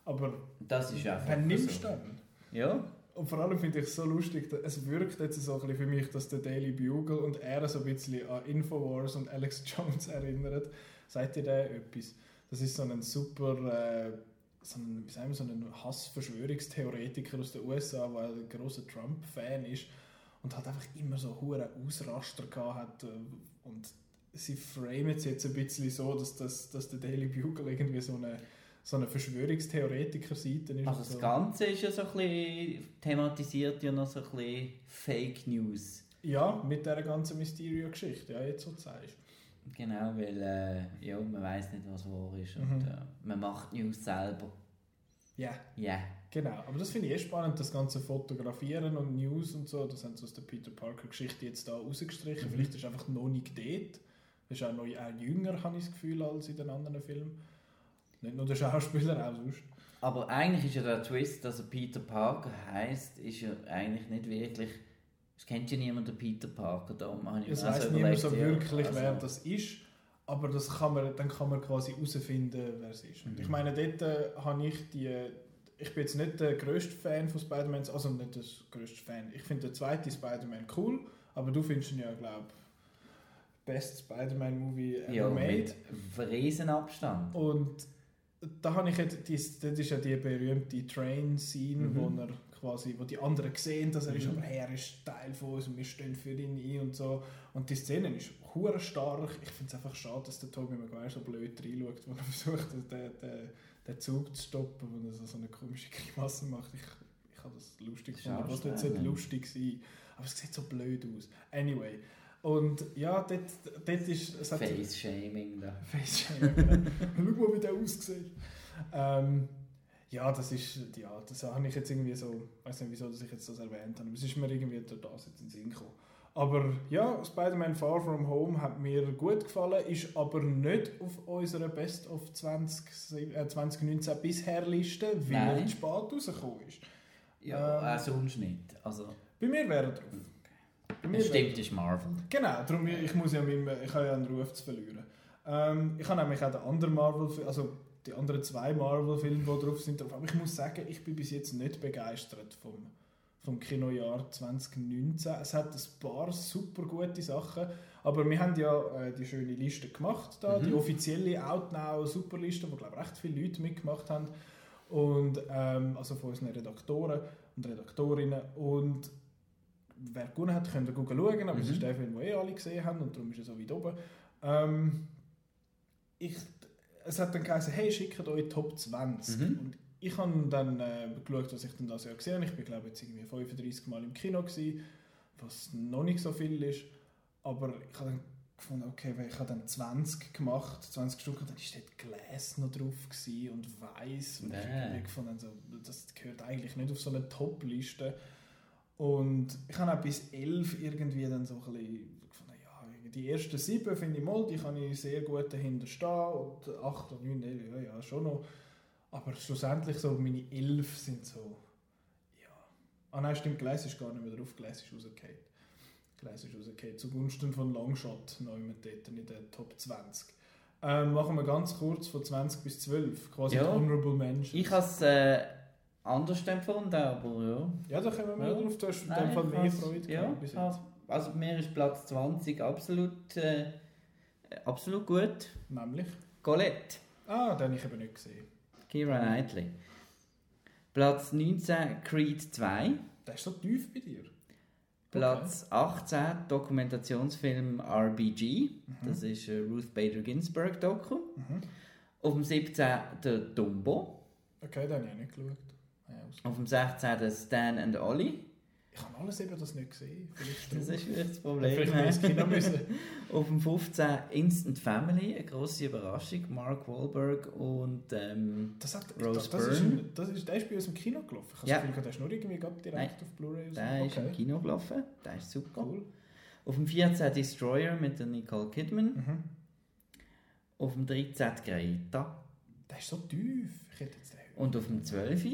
Aber Das ist einfach wer nimmst so. du dann? Ja, Und vor allem finde ich es so lustig, dass es wirkt jetzt so ein bisschen für mich, dass der Daily Bugle und er so ein bisschen an Infowars und Alex (laughs) Jones erinnert. Seid ihr da etwas? Das ist so ein super, äh, so ein, wie sagen wir, so ein Hass-Verschwörungstheoretiker aus den USA, der ein großer Trump-Fan ist und hat einfach immer so hohe Ausraster gehabt Und sie framen es jetzt ein bisschen so, dass, das, dass der Daily Bugle irgendwie so eine, so eine Verschwörungstheoretiker-Seite ist. also und das so. Ganze ist ja so ein bisschen, thematisiert ja noch so ein bisschen Fake News. Ja, mit dieser ganzen Mysterio-Geschichte, ja, jetzt so sagst. Genau, weil äh, ja, man weiß nicht, was wahr ist. Und Mhm. äh, man macht News selber. Ja, Ja. genau. Aber das finde ich eh spannend, das ganze Fotografieren und News und so. Das haben sie aus der Peter Parker-Geschichte jetzt da rausgestrichen. Mhm. Vielleicht ist einfach noch nicht dort. Er ist auch noch auch jünger, habe ich das Gefühl, als in den anderen Filmen. Nicht nur der Schauspieler, auch sonst. Aber eigentlich ist ja der Twist, dass er Peter Parker heißt, ist ja eigentlich nicht wirklich. Es kennt ja niemand den Peter Parker, darum habe ich Es weiß so niemand so wirklich, also- wer das ist. Aber das kann man, dann kann man quasi herausfinden, wer es ist. Und Mhm. ich meine, dort äh, habe ich die... Ich bin jetzt nicht der grösste Fan von Spider-Man, also nicht der grösste Fan. Ich finde den zweiten Spider-Man cool, aber du findest ihn ja, glaube ich, best Spider-Man-Movie ever Ja, made. mit Riesenabstand. Und da habe ich jetzt, dies- das ist ja die berühmte Train-Scene, Mhm. wo er quasi, wo die anderen sehen, dass er ist, Mhm. aber hey, er ist Teil von uns und wir stehen für ihn ein und so. Und die Szene ist hure stark. Ich finde es einfach schade, dass der Tobey Maguire so blöd reinschaut, wenn er (laughs) versucht, den, den, den Zug zu stoppen, wo er so, so eine komische Grimasse macht. Ich, ich habe das lustig gefunden, was Schauspieler. lustig sein, aber es sieht so blöd aus. Anyway. Und ja, dort, dort ist... Face-Shaming da. Face-Shaming. Schau mal, wie der aussieht. Ähm, ja, das ist, ja, das habe ich jetzt irgendwie so, ich weiß nicht, wieso dass ich jetzt das erwähnt habe, aber es ist mir irgendwie durch das jetzt in den Sinn gekommen. Aber ja, Spider-Man Far From Home hat mir gut gefallen, ist aber nicht auf unserer Best of 20, äh, 2019 bisher Liste, weil er Nein. zu spät rausgekommen ist. Ja, auch sonst nicht. Also, Bei mir wäre er drauf. Bei mir das wäre- stimmt, ist Marvel. Genau, darum, ich muss ja meinem, ich habe ja einen Ruf zu verlieren. Ähm, ich habe nämlich auch den anderen Marvel, also die anderen zwei Marvel-Filme, die drauf sind, drauf. aber ich muss sagen, ich bin bis jetzt nicht begeistert vom, vom Kinojahr 2019. Es hat ein paar super gute Sachen, aber wir haben ja äh, die schöne Liste gemacht, da, Mhm. die offizielle Outnow Superliste, wo glaube recht viele Leute mitgemacht haben und ähm, also von unseren Redaktoren und Redaktorinnen und wer gewonnen hat, könnt ihr schauen, aber es Mhm. ist der Film, den eh alle gesehen haben und darum ist er so weit oben. Ähm, ich, es hat dann geheißen, hey, schickt euch Top 20. Mhm. Und ich habe dann äh, geschaut, was ich dann das Jahr gesehen habe. Ich bin glaube jetzt irgendwie 35 Mal im Kino gewesen, was noch nicht so viel ist. Aber ich habe dann gefunden, okay, weil ich habe dann 20 gemacht, 20 Stück, und dann ist dort Glas noch drauf gewesen und weiß und Nee. ich gefunden, so, das gehört eigentlich nicht auf so eine Top-Liste. Und ich habe auch bis 11 irgendwie dann so ein bisschen gefunden, ja, die ersten sieben finde ich mal, die kann ich sehr gut dahinter stehen und 8 und 9, ja, ja, schon noch. Aber schlussendlich so meine 11 sind so, ja. Ah nein, stimmt, Gleis ist gar nicht mehr drauf, Gleis ist rausgefallen. Gleis ist rausgefallen, zugunsten von Longshot, noch immer dort in der Top 20. Ähm, machen wir ganz kurz von 20 bis 12, quasi Ja. die Honorable Mentions. Ich habe äh, anders empfunden, aber ja. Ja, da kommen wir Ja. drauf, du hast in dem Fall mehr Freude ja, gehabt bis jetzt. Also mir ist Platz 20 absolut, äh, absolut gut. Nämlich? Colette, Ah, den habe ich eben nicht gesehen. Kira Knightley. Platz 19 Creed 2. Der ist so tief bei dir. Platz 18 Dokumentationsfim RBG. Mhm. Das ist Ruth Bader Ginsburg Doku. Mhm. Auf dem 17 der Dumbo. Okay, den habe ich nicht geschaut. Auf dem 16 der Stan and Ollie. Ich habe alles eben das nicht gesehen. Vielleicht (laughs) Das ist vielleicht das Problem. Vielleicht Kino müssen. (laughs) Auf dem 15 Instant Family, eine grosse Überraschung. Mark Wahlberg und ähm, Das, hat, Rose das, das, ist Byrne. ein, das ist, der ist bei uns im Kino gelaufen. Ich habe Ja. das Gefühl, der ist nur irgendwie direkt Nein. auf Blu-ray. der ist im okay. Kino gelaufen. Der ist super. Cool. Auf dem 14 Destroyer mit der Nicole Kidman. Mhm. Auf dem 13 Greta. Der ist so tief. Ich hätte jetzt den Und auf dem 12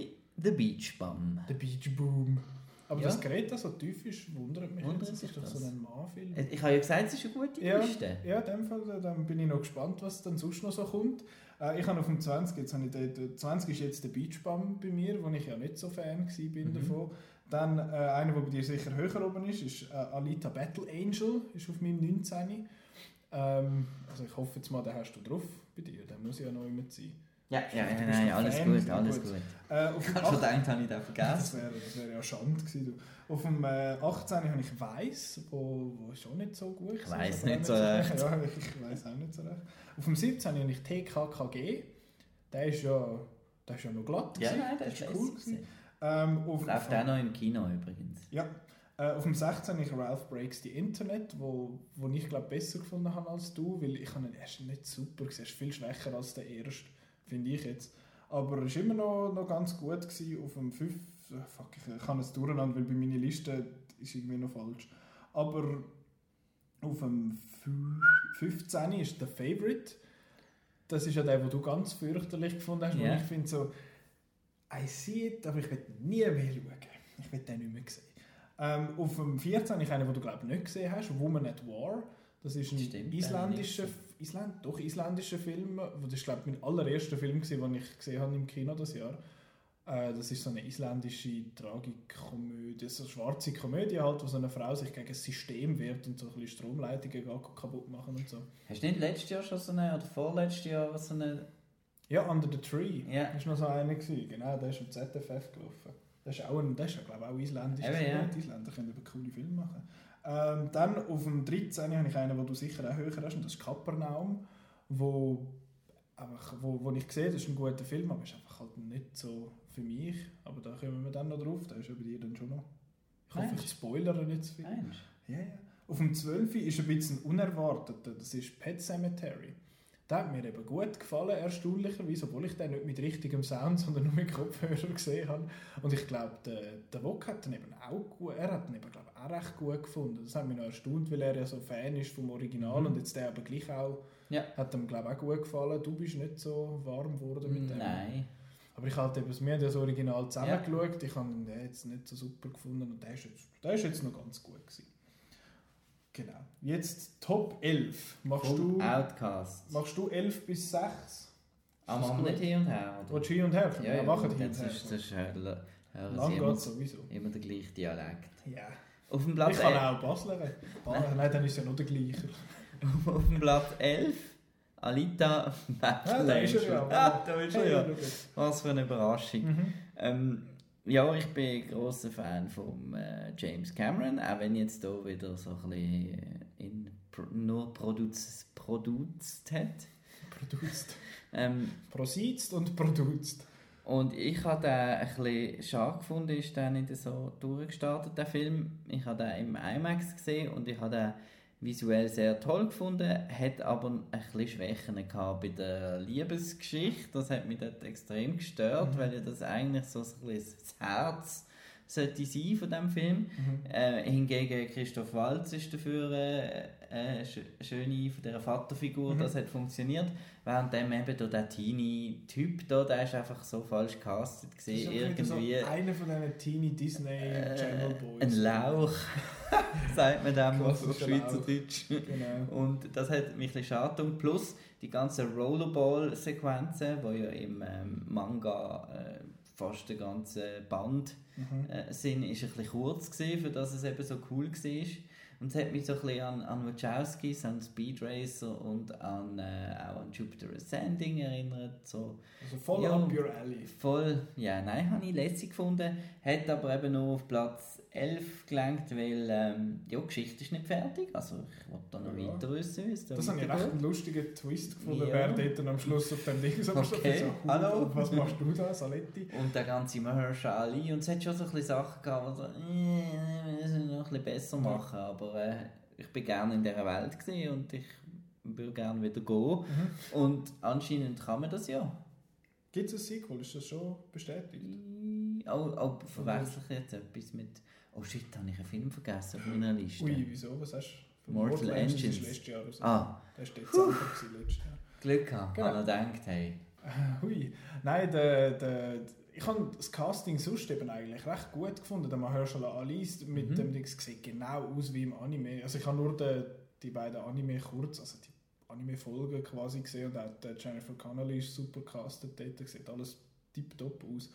The Beach Bum. Der Beach Boom. Aber Ja. das Gerät, das so tief ist, wundert mich Wundert jetzt. Das ist doch das? so ein Mannfilm. Äh, Ich habe ja gesagt, es ist eine gute Ja. Liste. Ja, in dem Fall, äh, dann bin ich noch gespannt, was dann sonst noch so kommt. Äh, ich habe auf dem 20, jetzt habe ich den, der 20 ist jetzt der Beachbum bei mir, wo ich ja nicht so Fan war bin Mhm. davon. Dann äh, einer, der bei dir sicher höher oben ist, ist äh, Alita Battle Angel, ist auf meinem 19. Ähm, also ich hoffe jetzt mal, den hast du drauf bei dir, der muss ja noch immer sein. Ja, ja, nein, doch alles Fan, gut, alles gut. gut. Äh, Ich schon 8 gedacht, habe ich den das vergessen. wäre das wär ja Schande gewesen. Du. Auf dem äh, 18 habe ich Weiss, wo, wo schon nicht so gut Ich war, weiss nicht so recht. (laughs) Ja, ich, ich weiss auch nicht so recht. Auf dem 17 habe ich TKKG. Der ist ja, der ist ja noch glatt. Ja, gewesen. nein, das ist cool. cool. gewesen. Ähm, auf, Läuft auch noch im Kino übrigens. ja, äh, auf dem 16 habe ich Ralph Breaks the Internet, wo, wo ich glaube besser gefunden habe als du, weil ich habe ihn erst nicht super gesehen, er ist viel schwächer als der erste, finde ich jetzt. Aber er war immer noch, noch ganz gut gewesen. auf dem 5. Fuck, ich, kann es durcheinander, weil bei meiner Liste ist irgendwie noch falsch. Aber auf dem fü- 15 ist der Favorite. Das ist ja der, den du ganz fürchterlich gefunden hast. Ja. Und ich finde so, I see it, aber ich will nie mehr schauen. Ich will den nicht mehr sehen. Ähm, auf dem 14 habe ich einen, den du glaube ich nicht gesehen hast, Woman at War. Das ist ein Stimmt, isländischer, Island, doch isländischer Film. Das ist glaube ich mein allererster Film, gewesen, den ich gesehen habe im Kino das Jahr. Äh, das ist so eine isländische Tragikomödie, so eine schwarze Komödie halt, wo so eine Frau sich gegen das System wehrt und so ein bisschen Stromleitungen kaputt machen und so. Hast du nicht letztes Jahr schon so eine, oder vorletztes Jahr so eine... Ja, Under the Tree. Ja. Das war noch so einer. Gewesen. Genau, der ist am ZFF gelaufen. Das ist, auch ein, das ist glaube ich, auch isländisch. Eben, ja. Die Isländer können eben coole Filme machen. Ähm, dann auf dem 13. habe ich einen, den du sicher auch höher hast, und das ist Kapernaum, wo, einfach, wo, wo ich sehe, das ist ein guter Film, aber ist einfach halt nicht so für mich. Aber da kommen wir dann noch drauf, da ist ja bei dir dann schon noch. Ich hoffe, ich spoilere nicht zu viel. Ja, ja. Auf dem 12. ist ein bisschen unerwartet. Das ist Pet Cemetery. Der hat mir eben gut gefallen, erstaunlicherweise, obwohl ich den nicht mit richtigem Sound, sondern nur mit Kopfhörer gesehen habe. Und ich glaube, der, der Wok hat den eben auch gut, er hat den eben, glaube ich, auch recht gut gefunden. Das hat mich noch erstaunt, weil er ja so Fan ist vom Original Mhm. und jetzt der aber gleich auch, Ja. hat ihm, glaube ich, auch gut gefallen. Du bist nicht so warm geworden mit dem. Nein. Aber ich halt eben, wir haben das Original zusammen Ja. geschaut, ich habe den jetzt nicht so super gefunden und der ist jetzt, der ist jetzt noch ganz gut gewesen. Genau. Jetzt Top 11. Machst Vom du, Outcast. machst du 11 bis 6? Ah, das machen nicht hin und her, oder? Willst du hin und her? Ja, ja, machen hin und das her. ist, das ist, hören, hören Lang geht sowieso. immer der gleiche Dialekt. Ja. Auf dem Ich Platz, kann el- auch Basler reden. Basler, nein, dann ist ja noch der gleiche. (laughs) auf dem Platz 11 Alita Ja, da ist er ja. Ah, da ist er ja. Was für eine Überraschung. Mhm. Ähm, ja, ich bin großer Fan von äh, James Cameron, auch wenn jetzt hier wieder so ein bisschen äh, in pro, nur produz, produzt hat. Produzt. (laughs) Ähm, Prositzt und produzt. und ich habe den ein bisschen schade gefunden, ist der nicht so durchgestartet, der Film. Ich habe den im IMAX gesehen und ich habe den visuell sehr toll gefunden, hat aber ein bisschen Schwächen gehabt bei der Liebesgeschichte. Das hat mich dort extrem gestört, mhm. weil ja das eigentlich so ein bisschen das Herz sollte sein von diesem Film. Mhm. Äh, hingegen Christoph Waltz ist dafür äh, äh, schöne von dieser Vaterfigur, mhm. das hat funktioniert. Während dem eben der Teenie-Typ da, der ist einfach so falsch castet gesehen. Irgendwie. So einer von diesen Teenie Disney äh. Ein Lauch, (laughs) sagt man dem auf Schweizerdeutsch. Genau. Und das hat mich ein bisschen Plus die ganzen Rollerball-Sequenzen, die ja im ähm, Manga äh, fast der ganze Band mhm. äh, sind, ist ein bisschen kurz gewesen, für dass es eben so cool war. Und es hat mich so ein bisschen an, an Wachowskis, an Speed Racer und an, äh, auch an Jupiter Ascending erinnert. So, also voll ja, up your alley. Voll, ja, nein, habe ich lässig gefunden. Hat aber eben nur auf Platz 11 gelangt, weil ähm, ja, die Geschichte ist nicht fertig. Also ich wollte da noch ja. weiter wissen. Das habe ich recht einen lustigen Twist gefunden, ja. wer dort am Schluss auf dem Ding so okay. so, Hallo. Was machst du da, Saletti? (laughs) Und der ganze Mahershala Ali. Und es hat schon so ein bisschen Sachen gehabt, die so, äh, wir müssen noch ein bisschen besser machen. Aber äh, ich bin gerne in dieser Welt gesehen und ich würde gerne wieder gehen. Mhm. Und anscheinend kann man das ja. Gibt es ein Sequel? Ist das schon bestätigt? Oh, oh verwechsel ich jetzt etwas mit Oh shit, habe ich einen Film vergessen auf meiner Liste. Ui, wieso? Was hast du? Mortal, Mortal Engines. Engines. letztes Jahr so. Ah. Das war Dezember letztes Jahr. Glück gehabt, genau. habe gedacht, hey. (laughs) Hui. Nein, der, der, ich habe das Casting sonst eben eigentlich recht gut gefunden. Der Mahershala Ali mit mhm. dem Ding sieht genau aus wie im Anime. Also ich habe nur die, die beiden Anime kurz, also die Anime-Folgen quasi gesehen und auch der Jennifer Connelly ist super castet dort, sieht alles tipptopp aus.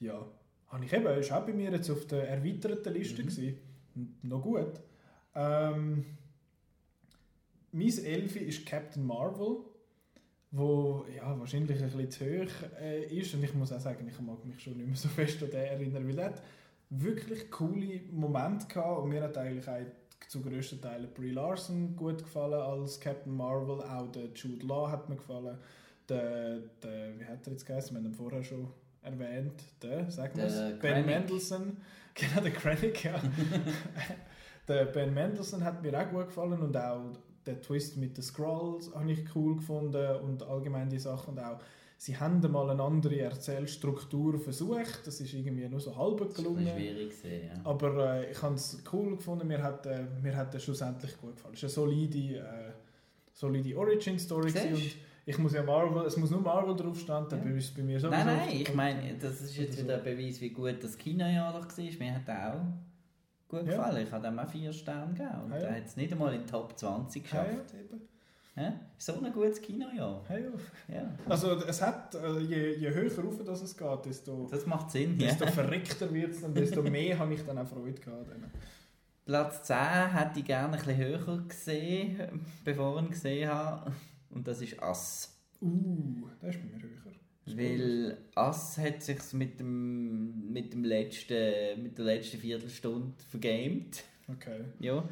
Ja, habe ich eben, ist auch bei mir jetzt auf der erweiterten Liste mhm. gewesen. Noch gut. Ähm, mein Elfi ist Captain Marvel, wo ja, wahrscheinlich ein bisschen zu hoch äh, ist. Und ich muss auch sagen, ich mag mich schon nicht mehr so fest an den erinnern, weil er hat wirklich coole Momente gehabt und mir hat eigentlich auch zu grössten Teilen Brie Larson gut gefallen als Captain Marvel, auch der Jude Law hat mir gefallen. Der, der, wie hat er jetzt geheißen? Wir haben ihn vorher schon erwähnt, der, sagen wir es, Ben Mendelssohn. (laughs) Genau, der Krennic, ja. (laughs) der Ben Mendelssohn hat mir auch gut gefallen und auch der Twist mit den Scrolls habe ich cool gefunden und allgemein die Sachen und auch sie haben mal eine andere Erzählstruktur versucht, das ist irgendwie nur so halb gelungen. Das schwierig gewesen, ja. Aber äh, ich habe es cool gefunden, mir hat, äh, mir hat das schlussendlich gut gefallen. Es ist eine solide, äh, solide Origin-Story ich muss ja Marvel, es muss nur Marvel draufstehen, dann ja. ist es bei mir so. Nein, nein, ich meine, das ist jetzt wieder ein Beweis, wie gut das Kinojahr doch war. Mir hat er auch gut ja. gefallen. Ich habe ihm auch vier Sterne gegeben. Und ja, er hat es nicht einmal in die Top 20 geschafft. Ja. Ja, so ein gutes Kinojahr. Hey, ja. Also es hat, äh, je, je höher rauf das es geht, desto, das macht Sinn, desto (laughs) verrückter wird es und desto mehr habe ich dann auch Freude gehabt. Platz 10 hätte ich gerne ein bisschen höher gesehen, bevor ich ihn gesehen habe. Und das ist Ass. Uh, das ist bei mir höher. Weil Ass hat sich mit dem, mit dem letzten, mit der letzten Viertelstunde vergamed. Okay. Ja.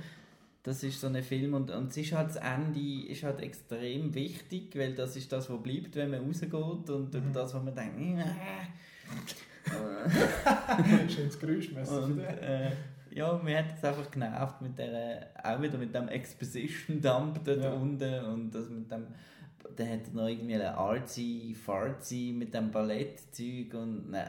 Das ist so ein Film und, und es ist halt das Ende ist halt extrem wichtig, weil das ist das, was bleibt, wenn man rausgeht und mhm. über das, was man denkt, (laughs) Schönes Geräusch, und, äh, ja, mir hat es einfach genervt mit der, auch wieder mit dem Exposition-Dump dort ja. unten und das mit dem, da hat er noch irgendwie eine artsy, fartsy mit dem Ballettzeug und äh,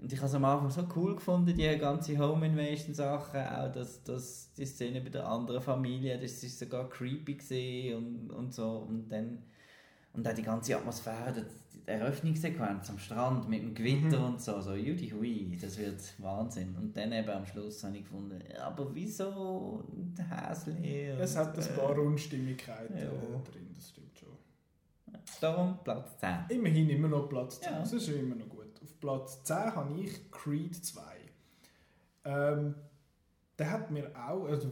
und ich habe es am Anfang so cool gefunden, die ganze Home Invasion Sachen, auch das, das, die Szene bei der anderen Familie, das ist sogar creepy gesehen und, und so und dann und auch die ganze Atmosphäre, die Eröffnungssequenz am Strand mit dem Gewitter mhm. und so, so Judy hui, das wird Wahnsinn. Und dann eben am Schluss habe ich gefunden, aber wieso Häsli? Es hat ein paar Unstimmigkeiten ja. drin, das stimmt schon. Darum Platz 10. Immerhin immer noch Platz 10, ja. das ist immer noch gut. Auf Platz 10 habe ich Creed 2. Ähm, der hat mir auch, also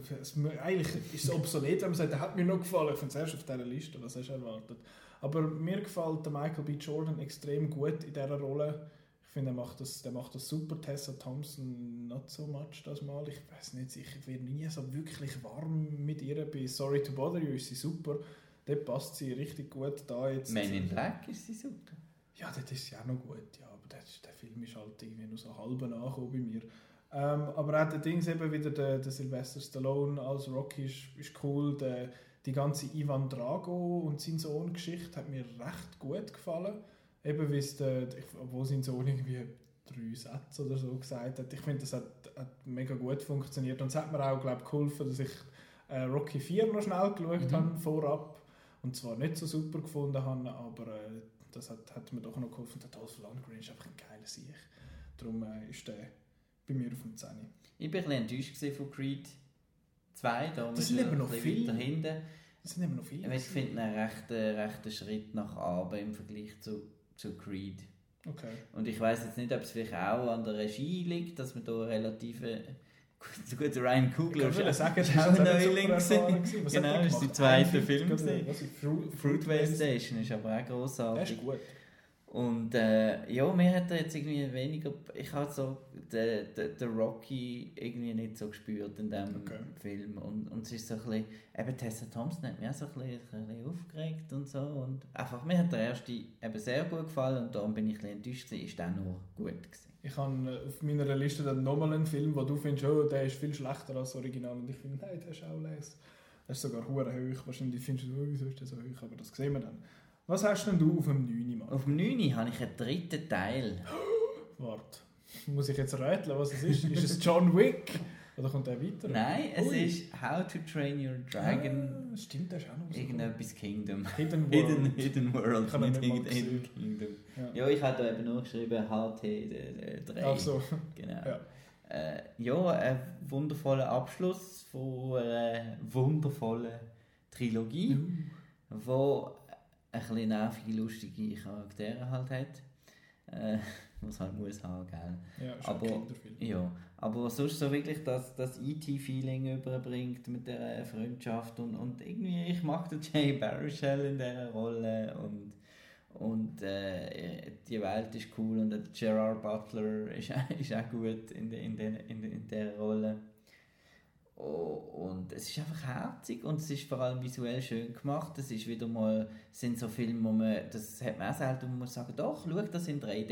eigentlich ist es obsolet, wenn man sagt, der hat mir noch gefallen. Ich finde es erst auf dieser Liste, was hast du erwartet? Aber mir gefällt der Michael B. Jordan extrem gut in dieser Rolle. Ich finde, er macht das, der macht das super. Tessa Thompson not so much das Mal. Ich weiß nicht, ich werde nie so wirklich warm mit ihr. Bei Sorry to Bother You ist sie super. Dort passt sie richtig gut da jetzt. Man in Black ist sie super. Ja, das ist ja auch noch gut. Ja, aber der, der Film ist halt irgendwie nur so halb nachgekommen bei mir. Ähm, aber auch der Dings eben wieder, der, der Sylvester Stallone als Rocky ist, ist cool. Der, die ganze Ivan Drago und sein Sohn Geschichte hat mir recht gut gefallen. Eben der, obwohl sein Sohn irgendwie drei Sätze oder so gesagt hat. Ich finde, das hat, hat, mega gut funktioniert. Und es hat mir auch, glaube geholfen, dass ich äh, Rocky 4 noch schnell geschaut mhm. habe vorab. Und zwar nicht so super gefunden habe, aber äh, das hat, hat mir doch noch geholfen. Der Dolph Lundgren ist einfach ein geiler Sieg. Darum äh, ist der bei mir auf dem 10. Ich war ein bisschen enttäuscht von Creed 2. Da das sind eben noch viele. Dahinter. Das sind eben noch viele. Ich finde einen rechten, rechten Schritt nach oben im Vergleich zu, zu Creed. Okay. Und ich weiß jetzt nicht, ob es vielleicht auch an der Regie liegt, dass man da relativ so gut Ryan Coogler ist sagen, ist auch Neuling Genau, das ist der zweite Film. Fruitvale Station ist aber auch grossartig. Das ist gut. Und äh, ja, mir hat er jetzt irgendwie weniger. Ich habe so den, den, den Rocky irgendwie nicht so gespürt in diesem okay. Film. Und, und es ist so ein bisschen. Eben Tessa Thompson hat mich auch so ein bisschen, ein bisschen aufgeregt und so. Und einfach, mir hat der erste eben sehr gut gefallen und darum bin ich ein bisschen enttäuscht. Ist der nur gut gewesen. Ich habe äh, auf meiner Liste dann nochmal einen Film, wo du findest, oh, der ist viel schlechter als das Original. Und ich finde, nein, der ist auch les. Der ist sogar hoch. Wahrscheinlich findest du, oh, wieso ist der so hoch? Aber das sehen wir dann. Was hast denn du auf dem 9. Mann? Auf dem 9. habe ich einen dritten Teil. (gasps) Warte, muss ich jetzt rätseln, was es ist? ist es John Wick? Oder kommt der weiter? Nein, es Ui. ist How to Train Your Dragon. Ah, stimmt, das ist auch noch so Irgendetwas Kingdom. Hidden (laughs) World. Hidden, Hidden World, ich nicht, nicht Hidden Kingdom. Ja. ja, ich habe da eben nur geschrieben HT3. Ach so. Genau. Ja. Äh, ja, ein wundervoller Abschluss von einer wundervollen Trilogie, mhm. wo ein bisschen nervige, lustige Charaktere halt hat. Äh, (laughs) was halt muss haben, gell? Ja, aber, ja, aber sonst so wirklich das, das E.T.-Feeling überbringt mit der Freundschaft und, und irgendwie, ich mag den Jay Baruchel in dieser Rolle und und äh, die Welt ist cool und der Gerard Butler ist, (laughs) ist auch gut in, de, in, de, in, de, in der Rolle. Oh, und es ist einfach herzig und es ist vor allem visuell schön gemacht. Es ist wieder mal, sind so Filme, wo man, das hat man auch selten, wo man sagt, doch, schau, das in 3D,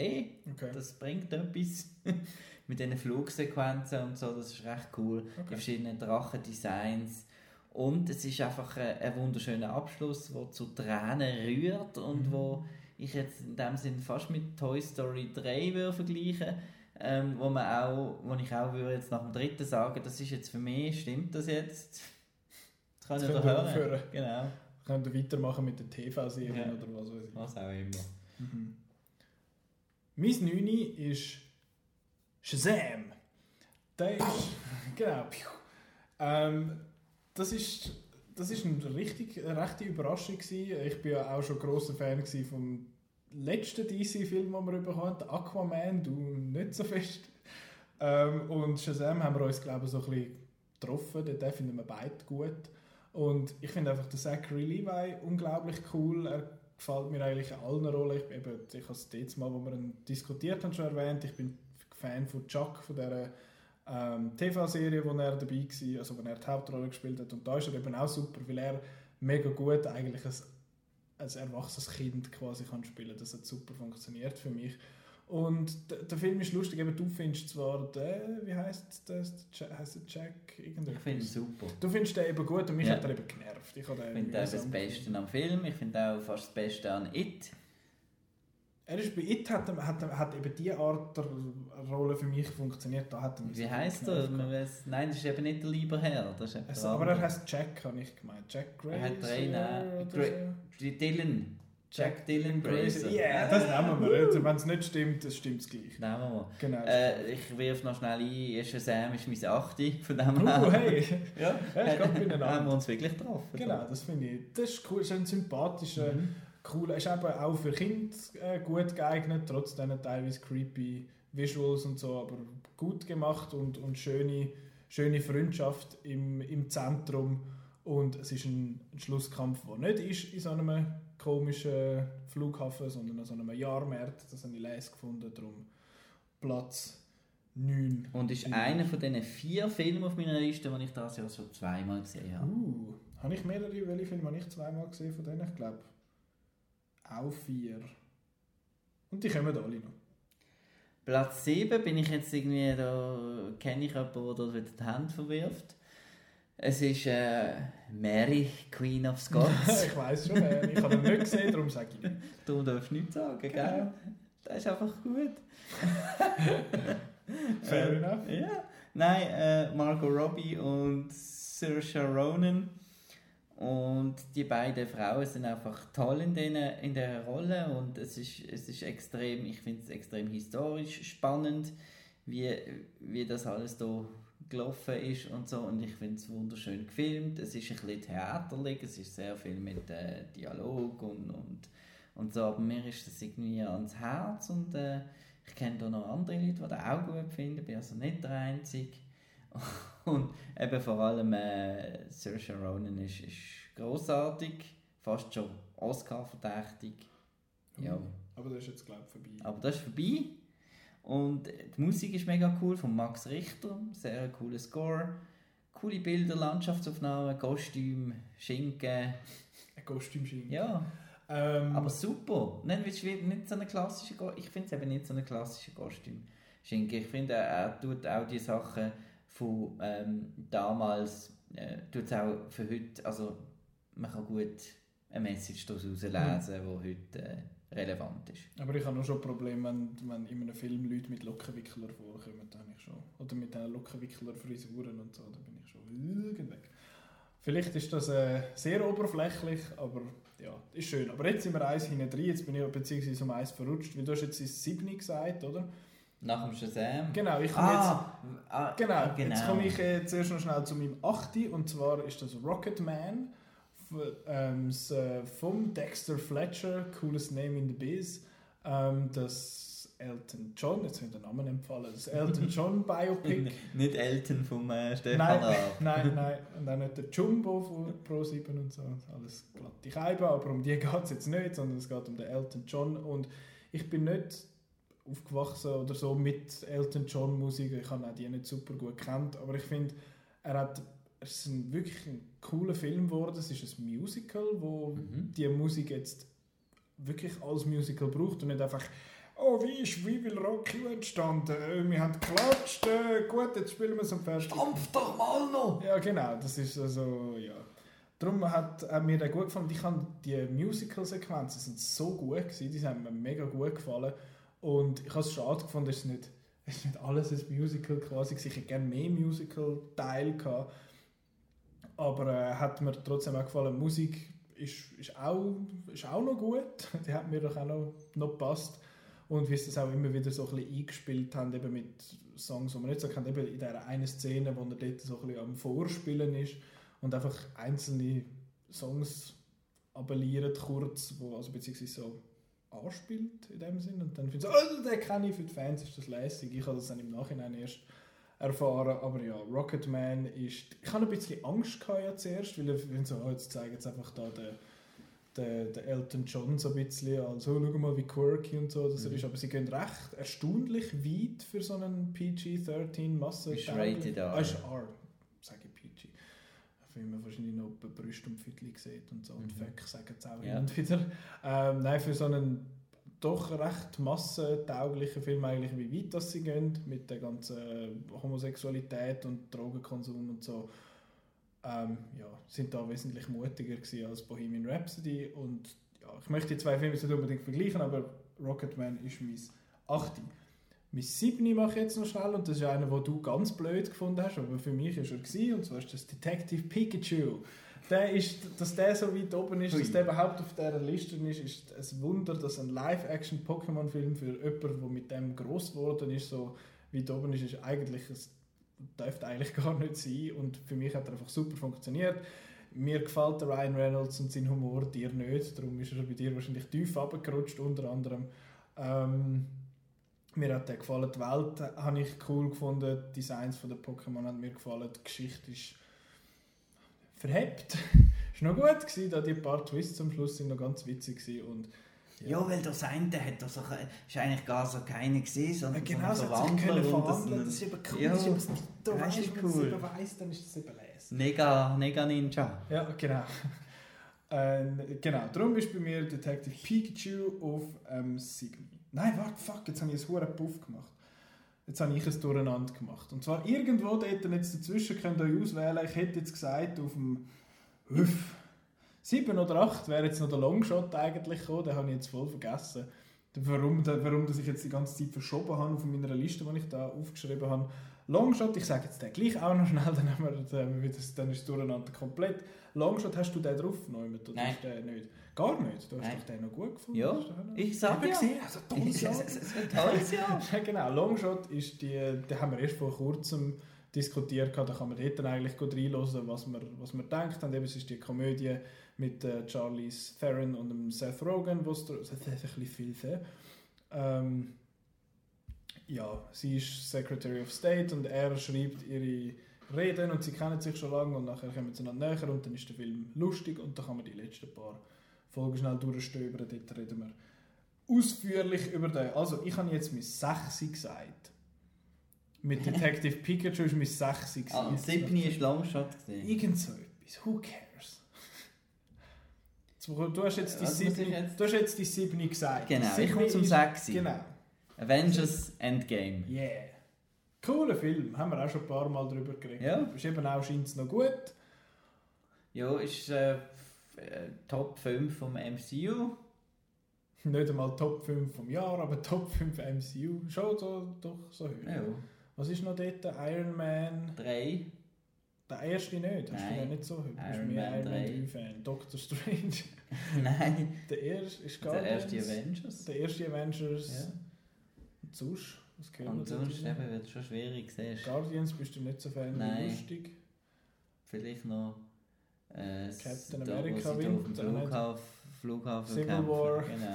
okay. das bringt etwas. (laughs) Mit diesen Flugsequenzen und so, das ist recht cool. Okay. Die verschiedenen Drachendesigns. Und es ist einfach ein, ein wunderschöner Abschluss, der zu Tränen rührt und mhm. wo ich jetzt in dem Sinn fast mit Toy Story 3 würde vergleichen ähm, wo, man auch, wo ich auch würde jetzt nach dem dritten sagen, das ist jetzt für mich, stimmt das jetzt? (laughs) Das kann ich ja hören. Aufhören. Genau. Könnt ihr weitermachen mit den TV-Serien ja. oder was weiß ich. Was auch immer. Mhm. Mein Neuni ist Shazam. Der ist, (laughs) genau, ähm, das ist, das ist eine richtig, eine rechte Überraschung gewesen. Ich bin ja auch schon großer Fan vom letzten DC-Film, den wir bekommen haben, Aquaman, du nicht so fest. Ähm, und Shazam haben wir uns, glaube ich, so ein bisschen getroffen. Den finden wir beide gut. Und ich finde einfach den Zachary Levi unglaublich cool. Er gefällt mir eigentlich in allen Rollen. Ich, eben, ich habe es jetzt mal, wo wir ihn diskutiert haben, schon erwähnt. Ich bin Fan von Chuck, von dieser ähm, TV-Serie, wo er dabei war, also wo er die Hauptrolle gespielt hat. Und da ist er eben auch super, weil er mega gut eigentlich ein als erwachsenes Kind quasi kann spielen. Das hat super funktioniert für mich. Und der, Film ist lustig, eben du findest zwar den, wie heißt das, heißt der Jack irgendwas? Ich finde ihn super. Du findest den eben gut und mich ja. hat er eben genervt. Ich, ich finde das Beste am Film, ich finde auch fast das Beste an It. Er ist bei It hat, hat, hat eben die Art der Rolle für mich funktioniert. Da hat Wie heißt er? Nein, das ist eben nicht der lieber Herr. Das ist also, aber er heißt Jack, habe ich gemeint. Jack Grazer. Er hat drei Namen. So. Dylan. Jack Dylan Grazer. Ja, yeah, das nehmen wir. Wenn es nicht stimmt, das stimmt es gleich. Nehmen wir. Genau. Äh, ich wirf noch schnell ein, Sam ist mein 8. von dem her. Oh, hey. ja, ja ich wir haben wir uns wirklich getroffen. Genau, das finde ich. Das ist cool, das ist ein sympathischer... Mhm cool. Ist eben auch für Kinder äh, gut geeignet, trotz diesen teilweise creepy Visuals und so, aber gut gemacht und, und schöne, schöne Freundschaft im, im Zentrum. Und es ist ein, ein Schlusskampf, der nicht ist in so einem komischen Flughafen, sondern an so einem Jahrmarkt. Das habe ich leise gefunden, darum Platz 9. Und ist einer von diesen vier Filmen auf meiner Liste, die ich das Jahr so zweimal gesehen habe. Uh, habe ich mehrere, welche Filme habe ich zweimal gesehen von denen? Ich glaube auch vier. Und die kommen alle noch. Platz 7 bin ich jetzt irgendwie, da kenne ich jemanden, der dort die Hand verwirft. Es ist äh, Mary, Queen of Scots. (laughs) ich weiß schon, äh, ich habe ihn nicht gesehen, darum sage ich nicht. (laughs) Du darfst nichts sagen, genau. gell? Das ist einfach gut. (laughs) Fair äh, enough. Ja. Nein, äh, Margot Robbie und Saoirse Ronan. Und die beiden Frauen sind einfach toll in, den, in der Rolle. Und es ist, es ist extrem, ich finde es extrem historisch spannend, wie, wie das alles da gelaufen ist und so. Und ich finde es wunderschön gefilmt. Es ist ein bisschen theaterlich, es ist sehr viel mit äh, Dialog und, und, und so, aber mir ist das irgendwie ans Herz. Und äh, ich kenne da noch andere Leute, die das auch gut finden, bin also nicht der Einzige. (laughs) Und eben vor allem äh, Saoirse Ronan ist, ist großartig, fast schon Oscar-verdächtig. Ja. Aber das ist jetzt glaube ich vorbei. Aber das ist vorbei. Und die Musik ist mega cool von Max Richter, sehr cooler Score. Coole Bilder, Landschaftsaufnahmen, Kostüm, Schinken. Ein Kostüm-Schinken. Ja. Ähm, aber super. Nicht, nicht so eine klassische, ich finde es eben nicht so eine klassische Kostüm-Schinken. Ich finde, er tut auch die Sachen von ähm, damals äh, tut es auch für heute, also man kann gut eine Message daraus lesen, die mhm. heute äh, relevant ist. Aber ich habe noch schon Probleme, wenn, wenn in einem Film Leute mit Lockenwickler vorkommen, dann ich schon. Oder mit diesen Lockenwickler-Frisuren und so, da bin ich schon weg. Vielleicht ist das äh, sehr oberflächlich, aber ja, ist schön. Aber jetzt sind wir eins hinten drin, jetzt bin ich beziehungsweise um eins verrutscht, weil du hast jetzt das 7 gesagt, oder? Nach dem Shazam? Genau, ich komme ah, jetzt, ah, genau, genau, jetzt komme ich äh, zuerst noch schnell zu meinem 8. Und zwar ist das Rocketman ähm, äh, vom Dexter Fletcher, cooles Name in the Biz. Ähm, das Elton John, jetzt wird der Name empfallen, das Elton (laughs) John Biopic. nicht Elton vom äh, Stefan Nein, (laughs) nein, (laughs) nein. Und auch nicht der Jumbo von Pro7 und so. Alles glatte Scheibe, aber um die geht es jetzt nicht, sondern es geht um den Elton John. Und ich bin nicht aufgewachsen oder so mit Elton John Musik. Ich habe auch die nicht super gut kennt, aber ich finde, er hat es ist ein wirklich ein cooler Film geworden. Es ist ein Musical, wo mhm. die Musik jetzt wirklich als Musical braucht und nicht einfach oh, wie ist Wie will Rocky entstanden? Äh, wir haben geklatscht, äh, gut, jetzt spielen wir es am fertig. Stampf doch mal noch! Ja, genau, das ist also, ja. Darum hat, hat mir der gut gefallen. Ich habe die Musical-Sequenzen sind so gut gewesen, die haben mir mega gut gefallen. Und ich habe es schade gefunden, es nicht, es nicht alles ein Musical quasi Ich hätte gerne mehr Musical-Teil gehabt. Aber äh, hat mir trotzdem auch gefallen. Musik ist, ist, auch, ist auch noch gut. (laughs) Die hat mir doch auch noch, noch gepasst. Und wie sie das auch immer wieder so ein bisschen eingespielt haben, eben mit Songs, die man nicht so kennt, eben in dieser einen Szene, wo er dort so ein bisschen am Vorspielen ist und einfach einzelne Songs appelliert kurz, wo, also beziehungsweise so anspielt in dem Sinn. Und dann finde ich so, oh, den kenne ich für die Fans, ist das lässig. Ich habe das dann im Nachhinein erst erfahren. Aber ja, Rocketman ist. Ich hatte ein bisschen Angst gehabt ja zuerst, weil ich finde so, oh, jetzt zeigen jetzt einfach da den, den, den Elton John so ein bisschen als, oh, schau mal, wie quirky und so das mhm. ist. Aber sie gehen recht erstaunlich weit für so einen PG-13 Masse. Ist rated R. Ah, ist R, wie man wahrscheinlich noch bei Brüste und Viertel sieht und so. Mhm. Und Föck sagen es auch ja. und wieder. Ähm, nein, für so einen doch recht massentauglichen Film eigentlich, wie weit das sie gehen, mit der ganzen Homosexualität und Drogenkonsum und so, ähm, ja, sind da wesentlich mutiger gewesen als Bohemian Rhapsody und ja, ich möchte die zwei Filme nicht unbedingt vergleichen, aber Rocketman ist mein 8. Mein siebni mache ich jetzt noch schnell und das ist einer, den du ganz blöd gefunden hast, aber für mich ist er gewesen, und zwar ist das Detective Pikachu. Der ist, dass der so weit oben ist, Ui. dass der überhaupt auf dieser Liste ist, ist ein Wunder, dass ein Live-Action-Pokémon-Film für jemanden, der mit dem groß geworden ist, so weit oben ist, ist eigentlich, es dürfte eigentlich (laughs) gar nicht sein und für mich hat er einfach super funktioniert. Mir gefällt der Ryan Reynolds und sein Humor, dir nicht, darum ist er bei dir wahrscheinlich tief abgerutscht unter anderem. Ähm, mir hat der gefallen, die Welt habe ich cool gefunden, die Designs von der Pokémon haben mir gefallen, die Geschichte ist verhebt. (laughs) ist noch gut gewesen, da die paar Twists am Schluss sind noch ganz witzig gewesen und ja. ja, weil das eine hat das auch, ist eigentlich gar so keine gesehen, sondern ja, genau, so ein Verwandler. Verwandeln. Das, das ist eben cool, ja, das ist eben das, weißt, cool. Wenn man weiss, dann ist das eben lesen. Nega, Nega Ninja. Ja, genau. (laughs) ähm, genau, darum ist bei mir Detective Pikachu auf ähm, 7. Nein, warte, fuck, jetzt habe ich einen hohen Puff gemacht. Jetzt habe ich es durcheinander gemacht. Und zwar irgendwo dort jetzt dazwischen könnt ihr euch auswählen. Ich hätte jetzt gesagt, auf dem Hüff 7 oder 8 wäre jetzt noch der Longshot eigentlich gekommen. Den habe ich jetzt voll vergessen. Warum, warum dass ich jetzt die ganze Zeit verschoben habe auf meiner Liste, die ich da aufgeschrieben habe. Longshot, ich sage jetzt den gleich auch noch schnell, (laughs) dann, haben wir, das, dann ist es durcheinander komplett. Longshot, hast du den drauf? Nein, oder Nein. Der nicht? Gar nicht? Du hast Nein. doch den noch gut gefunden? Ja, du den ich sage ja. gesehen, also tolles Jahr. Tolles Jahr. Ja, genau. Longshot ist die, den haben wir erst vor kurzem diskutiert, da kann man dort dann eigentlich gut reinhören, was man, was man denkt. Und eben, es ist die Komödie mit äh, Charlize Theron und dem Seth Rogen, wo es ein bisschen viel ähm, ja, sie ist Secretary of State und er schreibt ihre Reden und sie kennen sich schon lange und nachher kommen sie noch näher und dann ist der Film lustig und dann kann man die letzten paar Folgen schnell durchstöbern, dort reden wir ausführlich über den. Also, ich habe jetzt mein 6 gesagt. Mit (laughs) Detective Pikachu ist mein 6 Ah, und Sydney ist Longshot gesehen. Irgend so etwas. Who cares? Du hast jetzt die Was muss ich siebni, jetzt? du hast jetzt die siebni gesagt. Genau, ich komme zum ist- 6. Genau. Avengers Endgame. Yeah. Cooler Film. Haben wir auch schon ein paar Mal drüber geredet. Ja. Ist eben auch scheint noch gut. Ja, ist äh, äh, Top 5 vom MCU. Nicht einmal Top 5 vom Jahr, aber Top 5 MCU. Schon so, doch so hoch. Ja. Was ist noch dort? Iron Man. 3. Der erste nicht. Hast du Nein. den nicht so? Du bist Iron Man Iron Man 3. 3 Fan. Doctor Strange. (laughs) Nein, Der erste ist der erste. Avengers. Der erste Avengers. Ja. Und sonst? Was gehört Und sonst eben wird es schon schwierig. Siehst. Guardians bist du nicht so Fan Nein. wie lustig. Vielleicht noch äh, Captain da, America nicht. Flughafen, Flughafen Civil kämpfen. War. Genau.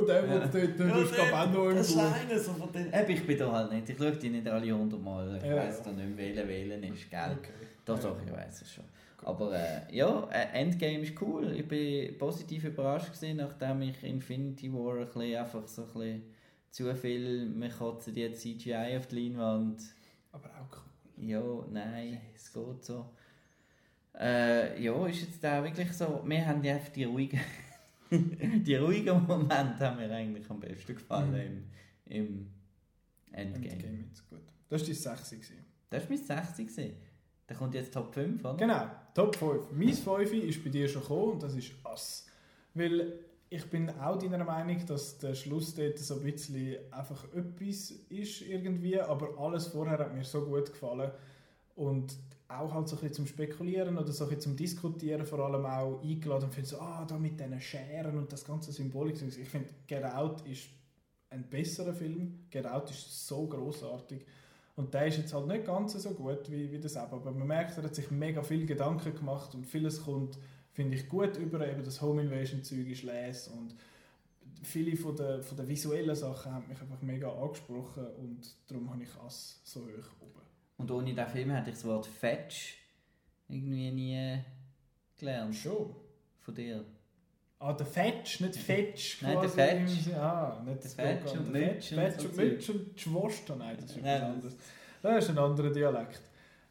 Ja, (laughs) der, ja. der, der, der ist glaub auch noch das ist einer so von den... Eben, ich bin da halt nicht. Ich schaue die nicht alle hundertmal. Ich Ja, weiss ja. da nicht, wählen wählen ist, gell? Okay. Doch, Ja. doch, ich weiß es schon. Aber äh, ja, äh, Endgame ist cool. Ich bin positiv überrascht gewesen, nachdem ich Infinity War ein bisschen, einfach so ein bisschen zu viel, wir kotzen jetzt CGI auf die Leinwand. Aber auch cool. Ja, nein, es geht so. Äh, ja, ist jetzt auch wirklich so, wir haben ja die ruhigen, (laughs) die ruhigen Momente haben mir eigentlich am besten gefallen Mhm. im, im Endgame. Endgame jetzt gut. Das war dein 6 gewesen. Das war mein 60 gewesen. Da kommt jetzt Top 5, oder? Genau, Top 5. Mein 5 ist bei dir schon gekommen und das ist Ass. Weil ich bin auch deiner Meinung, dass der Schluss dort so ein bisschen einfach etwas ist irgendwie, aber alles vorher hat mir so gut gefallen und auch halt so ein bisschen zum Spekulieren oder so ein bisschen zum Diskutieren vor allem auch eingeladen und finde so, ah, da mit diesen Scheren und das ganze Symbolik. Ich finde, Get Out ist ein besserer Film. Get Out ist so großartig. Und der ist jetzt halt nicht ganz so gut wie, wie das aber. Aber man merkt, er hat sich mega viel Gedanken gemacht und vieles kommt, finde ich, gut über. Eben das Home Invasion Zeug ist les und viele von der, von der visuellen Sachen haben mich einfach mega angesprochen und darum habe ich Ass so hoch oben. Und ohne diesen Film hätte ich das Wort Fetch irgendwie nie gelernt. Schon. Von dir. Ah, der Fetch, nicht (laughs) Fetch. Nein, der Fetch. Ah, nicht Der Fetch und Mütsch Fetch, und so und. Mütsch und Schwester. Nein, das ist etwas anderes. Das ist ein anderer Dialekt.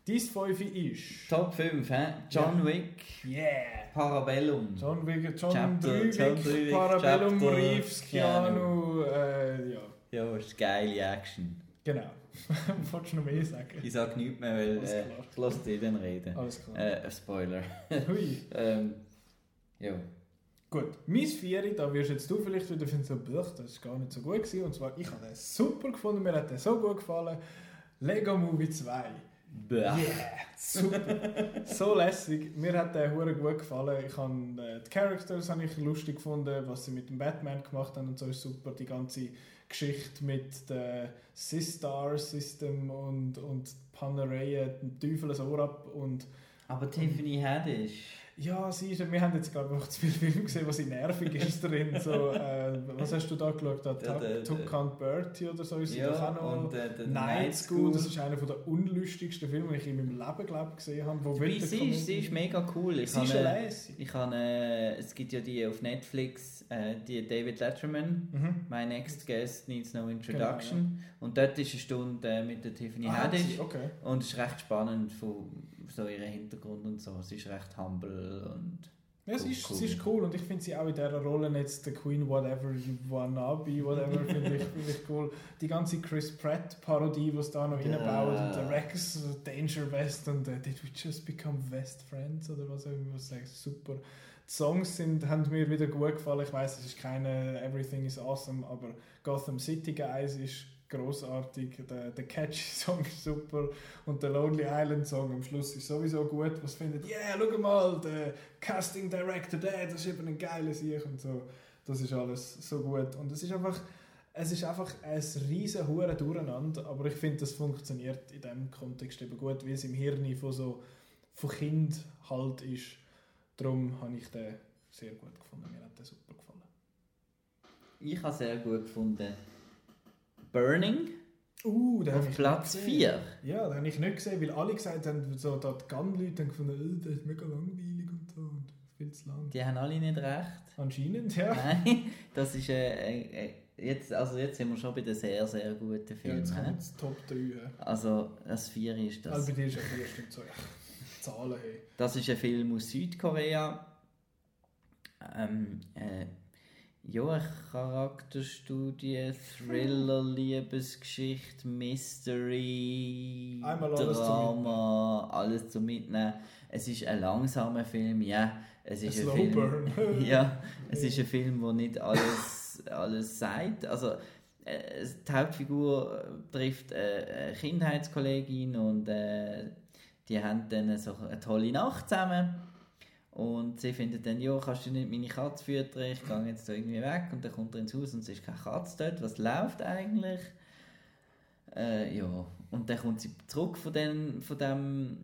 Dein Fünfe ist... Top 5, hä? John Wick, Yeah! Parabellum. John Wick, John Chapter- Drüwig, John Parabellum, Chapter, Reeves, Keanu, äh, ja, Ja, das ist geile Action. genau. (laughs) Wolltest du noch mehr sagen? Ich sage nichts mehr, weil äh, ich lasse dich dann reden. Alles klar. Äh, Spoiler. (laughs) Hui. ähm, ja. Gut, mein Vieri, da wirst jetzt du vielleicht wieder finden, so, «Buch, das ist gar nicht so gut gewesen. Und zwar, ich habe den super gefunden, mir hat der so gut gefallen. Lego Movie 2. Yeah, super. (laughs) so lässig. Mir hat der hure gut gefallen. Ich habe äh, die Characters habe ich lustig gefunden, was sie mit dem Batman gemacht haben und so ist super. Die ganze Geschichte mit dem Sistar System und und Panereien, dem Teufel ein Ohr ab und Aber Tiffany Haddish. Ja, sie ist, wir haben jetzt glaube ich auch zu viele Filme gesehen, sie nervig ist drin. So, äh, was hast du da geschaut? Da, Der- der- Bertie oder so ist sie doch Ja, auch noch. und äh, der Night School, das ist einer der unlustigsten Filme, die ich in meinem Leben glaub, gesehen habe. Wo wirklich sie, ist, sie ist mega cool. Ich Sie ist habe, äh, lässig. ich habe, äh, es gibt ja die auf Netflix, äh, die David Letterman, Mhm. My Next Guest Needs No Introduction. Und dort ist eine Stunde äh, mit der Tiffany Ah, Haddish. sie- okay. Und es ist recht spannend von so ihrem Hintergrund und so. Sie ist recht humble und Ja, es ist, cool. es ist cool und ich finde sie auch in dieser Rolle jetzt der Queen Whatever You Wanna Be, whatever, (laughs) finde ich, find ich cool. Die ganze Chris Pratt Parodie, die es da noch yeah. reinbaut und der Rex Danger West und uh, Did We Just Become Best Friends oder was auch immer sagt, super. Die Songs sind, haben mir wieder gut gefallen. Ich weiß, es ist keine Everything is Awesome, aber Gotham City Guys ist großartig. Der, der Catchy Song ist super und der Lonely Island Song am Schluss ist sowieso gut. Was findet, yeah, schau mal, der Casting Director, der, das ist eben ein geiler Sieg und so. Das ist alles so gut und es ist einfach, es ist einfach ein riesen Hure Durcheinander, aber ich finde, das funktioniert in diesem Kontext eben gut, weil es im Hirn von so von Kind halt ist. Darum habe ich den sehr gut gefunden. Mir hat der super gefallen. Ich habe sehr gut gefunden Burning. Uh, auf Platz 4. Ja, den habe ich nicht gesehen, weil alle gesagt haben, so, da die Gun-Leute haben gefunden, oh, das ist mega langweilig und so und viel zu lang. Die haben alle nicht recht. Anscheinend, ja. Nein, das ist äh, äh, jetzt, also jetzt sind wir schon bei den sehr, sehr guten Filmen. Ja, jetzt kommt das Top 3. Ja. Also das 4 ist das. Also bei dir ist ja 4, stimmt so. (laughs) Zahlen, hey. Das ist ein Film aus Südkorea. Ähm, äh, ja, eine Charakterstudie, Thriller, Liebesgeschichte, Mystery, alles Drama, alles zum Mitnehmen. Es ist ein langsamer Film, ja. Es ist ein, ein Film, (laughs) ja, es ist ein Film, wo nicht alles, alles sagt. Also, äh, die Hauptfigur trifft eine Kindheitskollegin und äh, die haben dann so eine tolle Nacht zusammen und sie findet dann, ja, kannst du nicht meine Katze füttern, ich gehe jetzt irgendwie weg. Und dann kommt er ins Haus und es ist keine Katze dort. Was läuft eigentlich? Äh, ja, und dann kommt sie zurück von, den, von dem,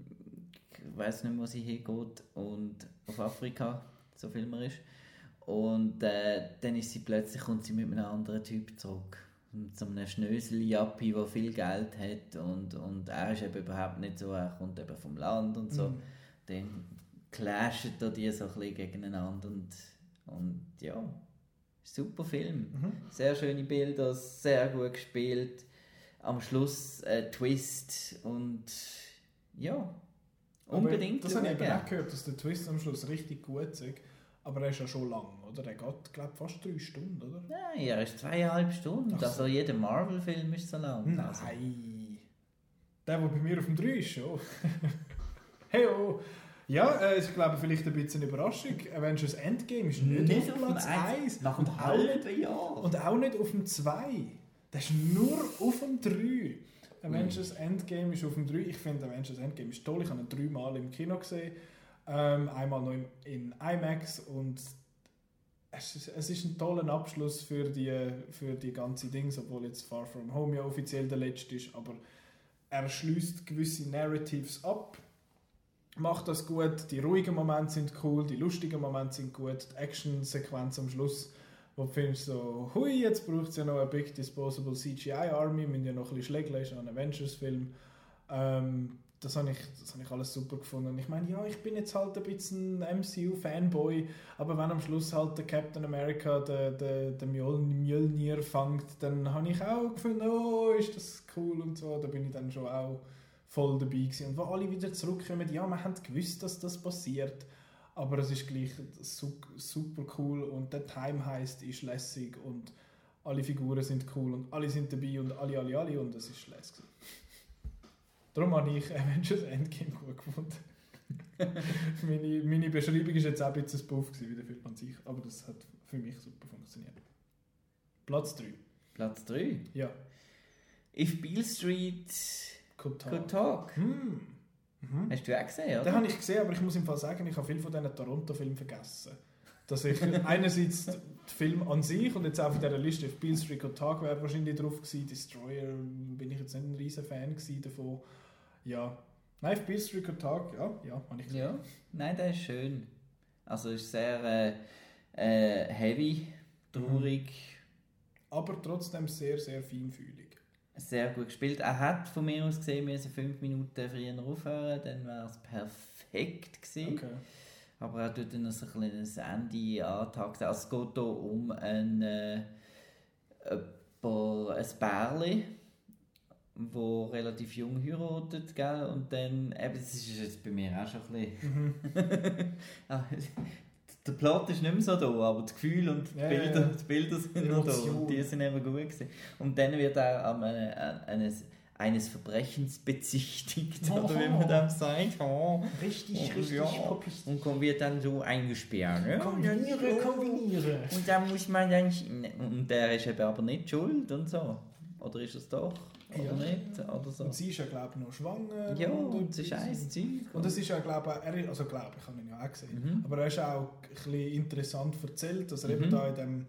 ich weiß nicht, wo sie hingeht, und auf Afrika, so viel man ist. Und äh, dann ist sie plötzlich, kommt sie mit einem anderen Typ zurück. Mit so einem Schnösel-Jappi, der viel Geld hat und, und er ist eben überhaupt nicht so, er kommt eben vom Land und so. Mhm. Dann clashen da die so ein bisschen gegeneinander und, und ja, super Film. Mhm. Sehr schöne Bilder, sehr gut gespielt. Am Schluss äh, Twist und ja, unbedingt. Aber das habe ich auch gehört, dass der Twist am Schluss richtig gut ist. Aber er ist ja schon lang, oder? Er geht, glaube fast drei Stunden, oder? Nein, er ist zweieinhalb Stunden. So. Also jeder Marvel-Film ist so lang. Nein. Also. Der, der bei mir auf dem 3 ist, schon. hey, oh. (laughs) Ja, äh, ich glaube, vielleicht ein bisschen Überraschung. Avengers Endgame ist nicht, nicht auf Platz 1. Nach einem halben Jahr. Und auch nicht auf dem 2. Das ist nur auf dem 3. Avengers mhm. Endgame ist auf dem 3. Ich finde Avengers Endgame ist toll. Ich habe ihn dreimal im Kino gesehen. Ähm, einmal noch in, in IMAX und es ist, es ist ein toller Abschluss für die, für die ganze Dings, obwohl jetzt Far From Home ja offiziell der letzte ist, aber er schließt gewisse Narratives ab macht das gut. Die ruhigen Momente sind cool, die lustigen Momente sind gut, die Action-Sequenz am Schluss, wo du findest so, hui, jetzt braucht es ja noch eine Big Disposable CGI Army, müssen ja noch ein bisschen schlägeln, ist ein Avengers-Film. Ähm, das habe ich, hab ich alles super gefunden. Ich meine, ja, ich bin jetzt halt ein bisschen MCU-Fanboy, aber wenn am Schluss halt der Captain America den, den, den Mjölnir fängt, dann habe ich auch gefunden, oh, ist das cool und so. Da bin ich dann schon auch voll dabei gewesen. Und wo alle wieder zurückkommen, ja, wir haben gewusst, dass das passiert, aber es ist gleich super cool und der Time heißt ist lässig und alle Figuren sind cool und alle sind dabei und alle, alle, alle und es ist lässig. Darum habe ich Avengers Endgame gut gefunden. (laughs) meine, meine Beschreibung war jetzt auch ein bisschen Buff wie der Film an sich, aber das hat für mich super funktioniert. Platz 3. Platz 3? Ja. If Beale Street Good Talk. Good Talk. Hm. Mhm. Hast du auch gesehen, oder? Den habe ich gesehen, aber ich muss im Fall sagen, ich habe viel von diesen Toronto-Filmen vergessen. Dass ich (laughs) einerseits den Film an sich und jetzt auch auf dieser Liste auf Beale Street Good Talk wäre wahrscheinlich drauf gewesen. Destroyer bin ich jetzt nicht ein riesen Fan davon. Ja. Nein, auf Beale Street Good Talk, ja, ja, habe ich gesehen. Ja, nein, der ist schön. Also ist sehr äh, äh, heavy, traurig. Mhm. Aber trotzdem sehr, sehr feinfühlig sehr gut gespielt. Er hat von mir aus gesehen, wir müssen fünf Minuten früher aufhören, dann wäre es perfekt gewesen. Okay. Aber er tut dann noch so ein kleines Ende antagen. Also es geht hier um ein, äh, ein Bärli, wo relativ jung heiratet, gell? und dann, eben, das ist jetzt bei mir auch schon ein bisschen... Mhm. (laughs) (laughs) der Plot ist nicht mehr so da, aber das Gefühl und die, Ja, Bilder, ja. die Bilder sind noch da und die sind eben gut gewesen. Und dann wird auch äh, eines, eines Verbrechens bezichtigt, oder wie man das sagt. Oh. Richtig, richtig Ja. Und kommt- wird dann so eingesperrt. Ne? Kombiniere, kombiniere. Und dann muss man dann. Und der ist eben aber nicht schuld und so. Oder ist es doch? Oder Ja. nicht? Oder so. Und sie ist ja, glaube ich, noch schwanger. Ja, und und es ist ein Zeug. Und das ist ja, glaube ich, er ist, also glaube ich, habe ihn ja auch gesehen. Mhm. Aber er ist auch ein bisschen interessant erzählt, dass er Mhm. eben da in, dem,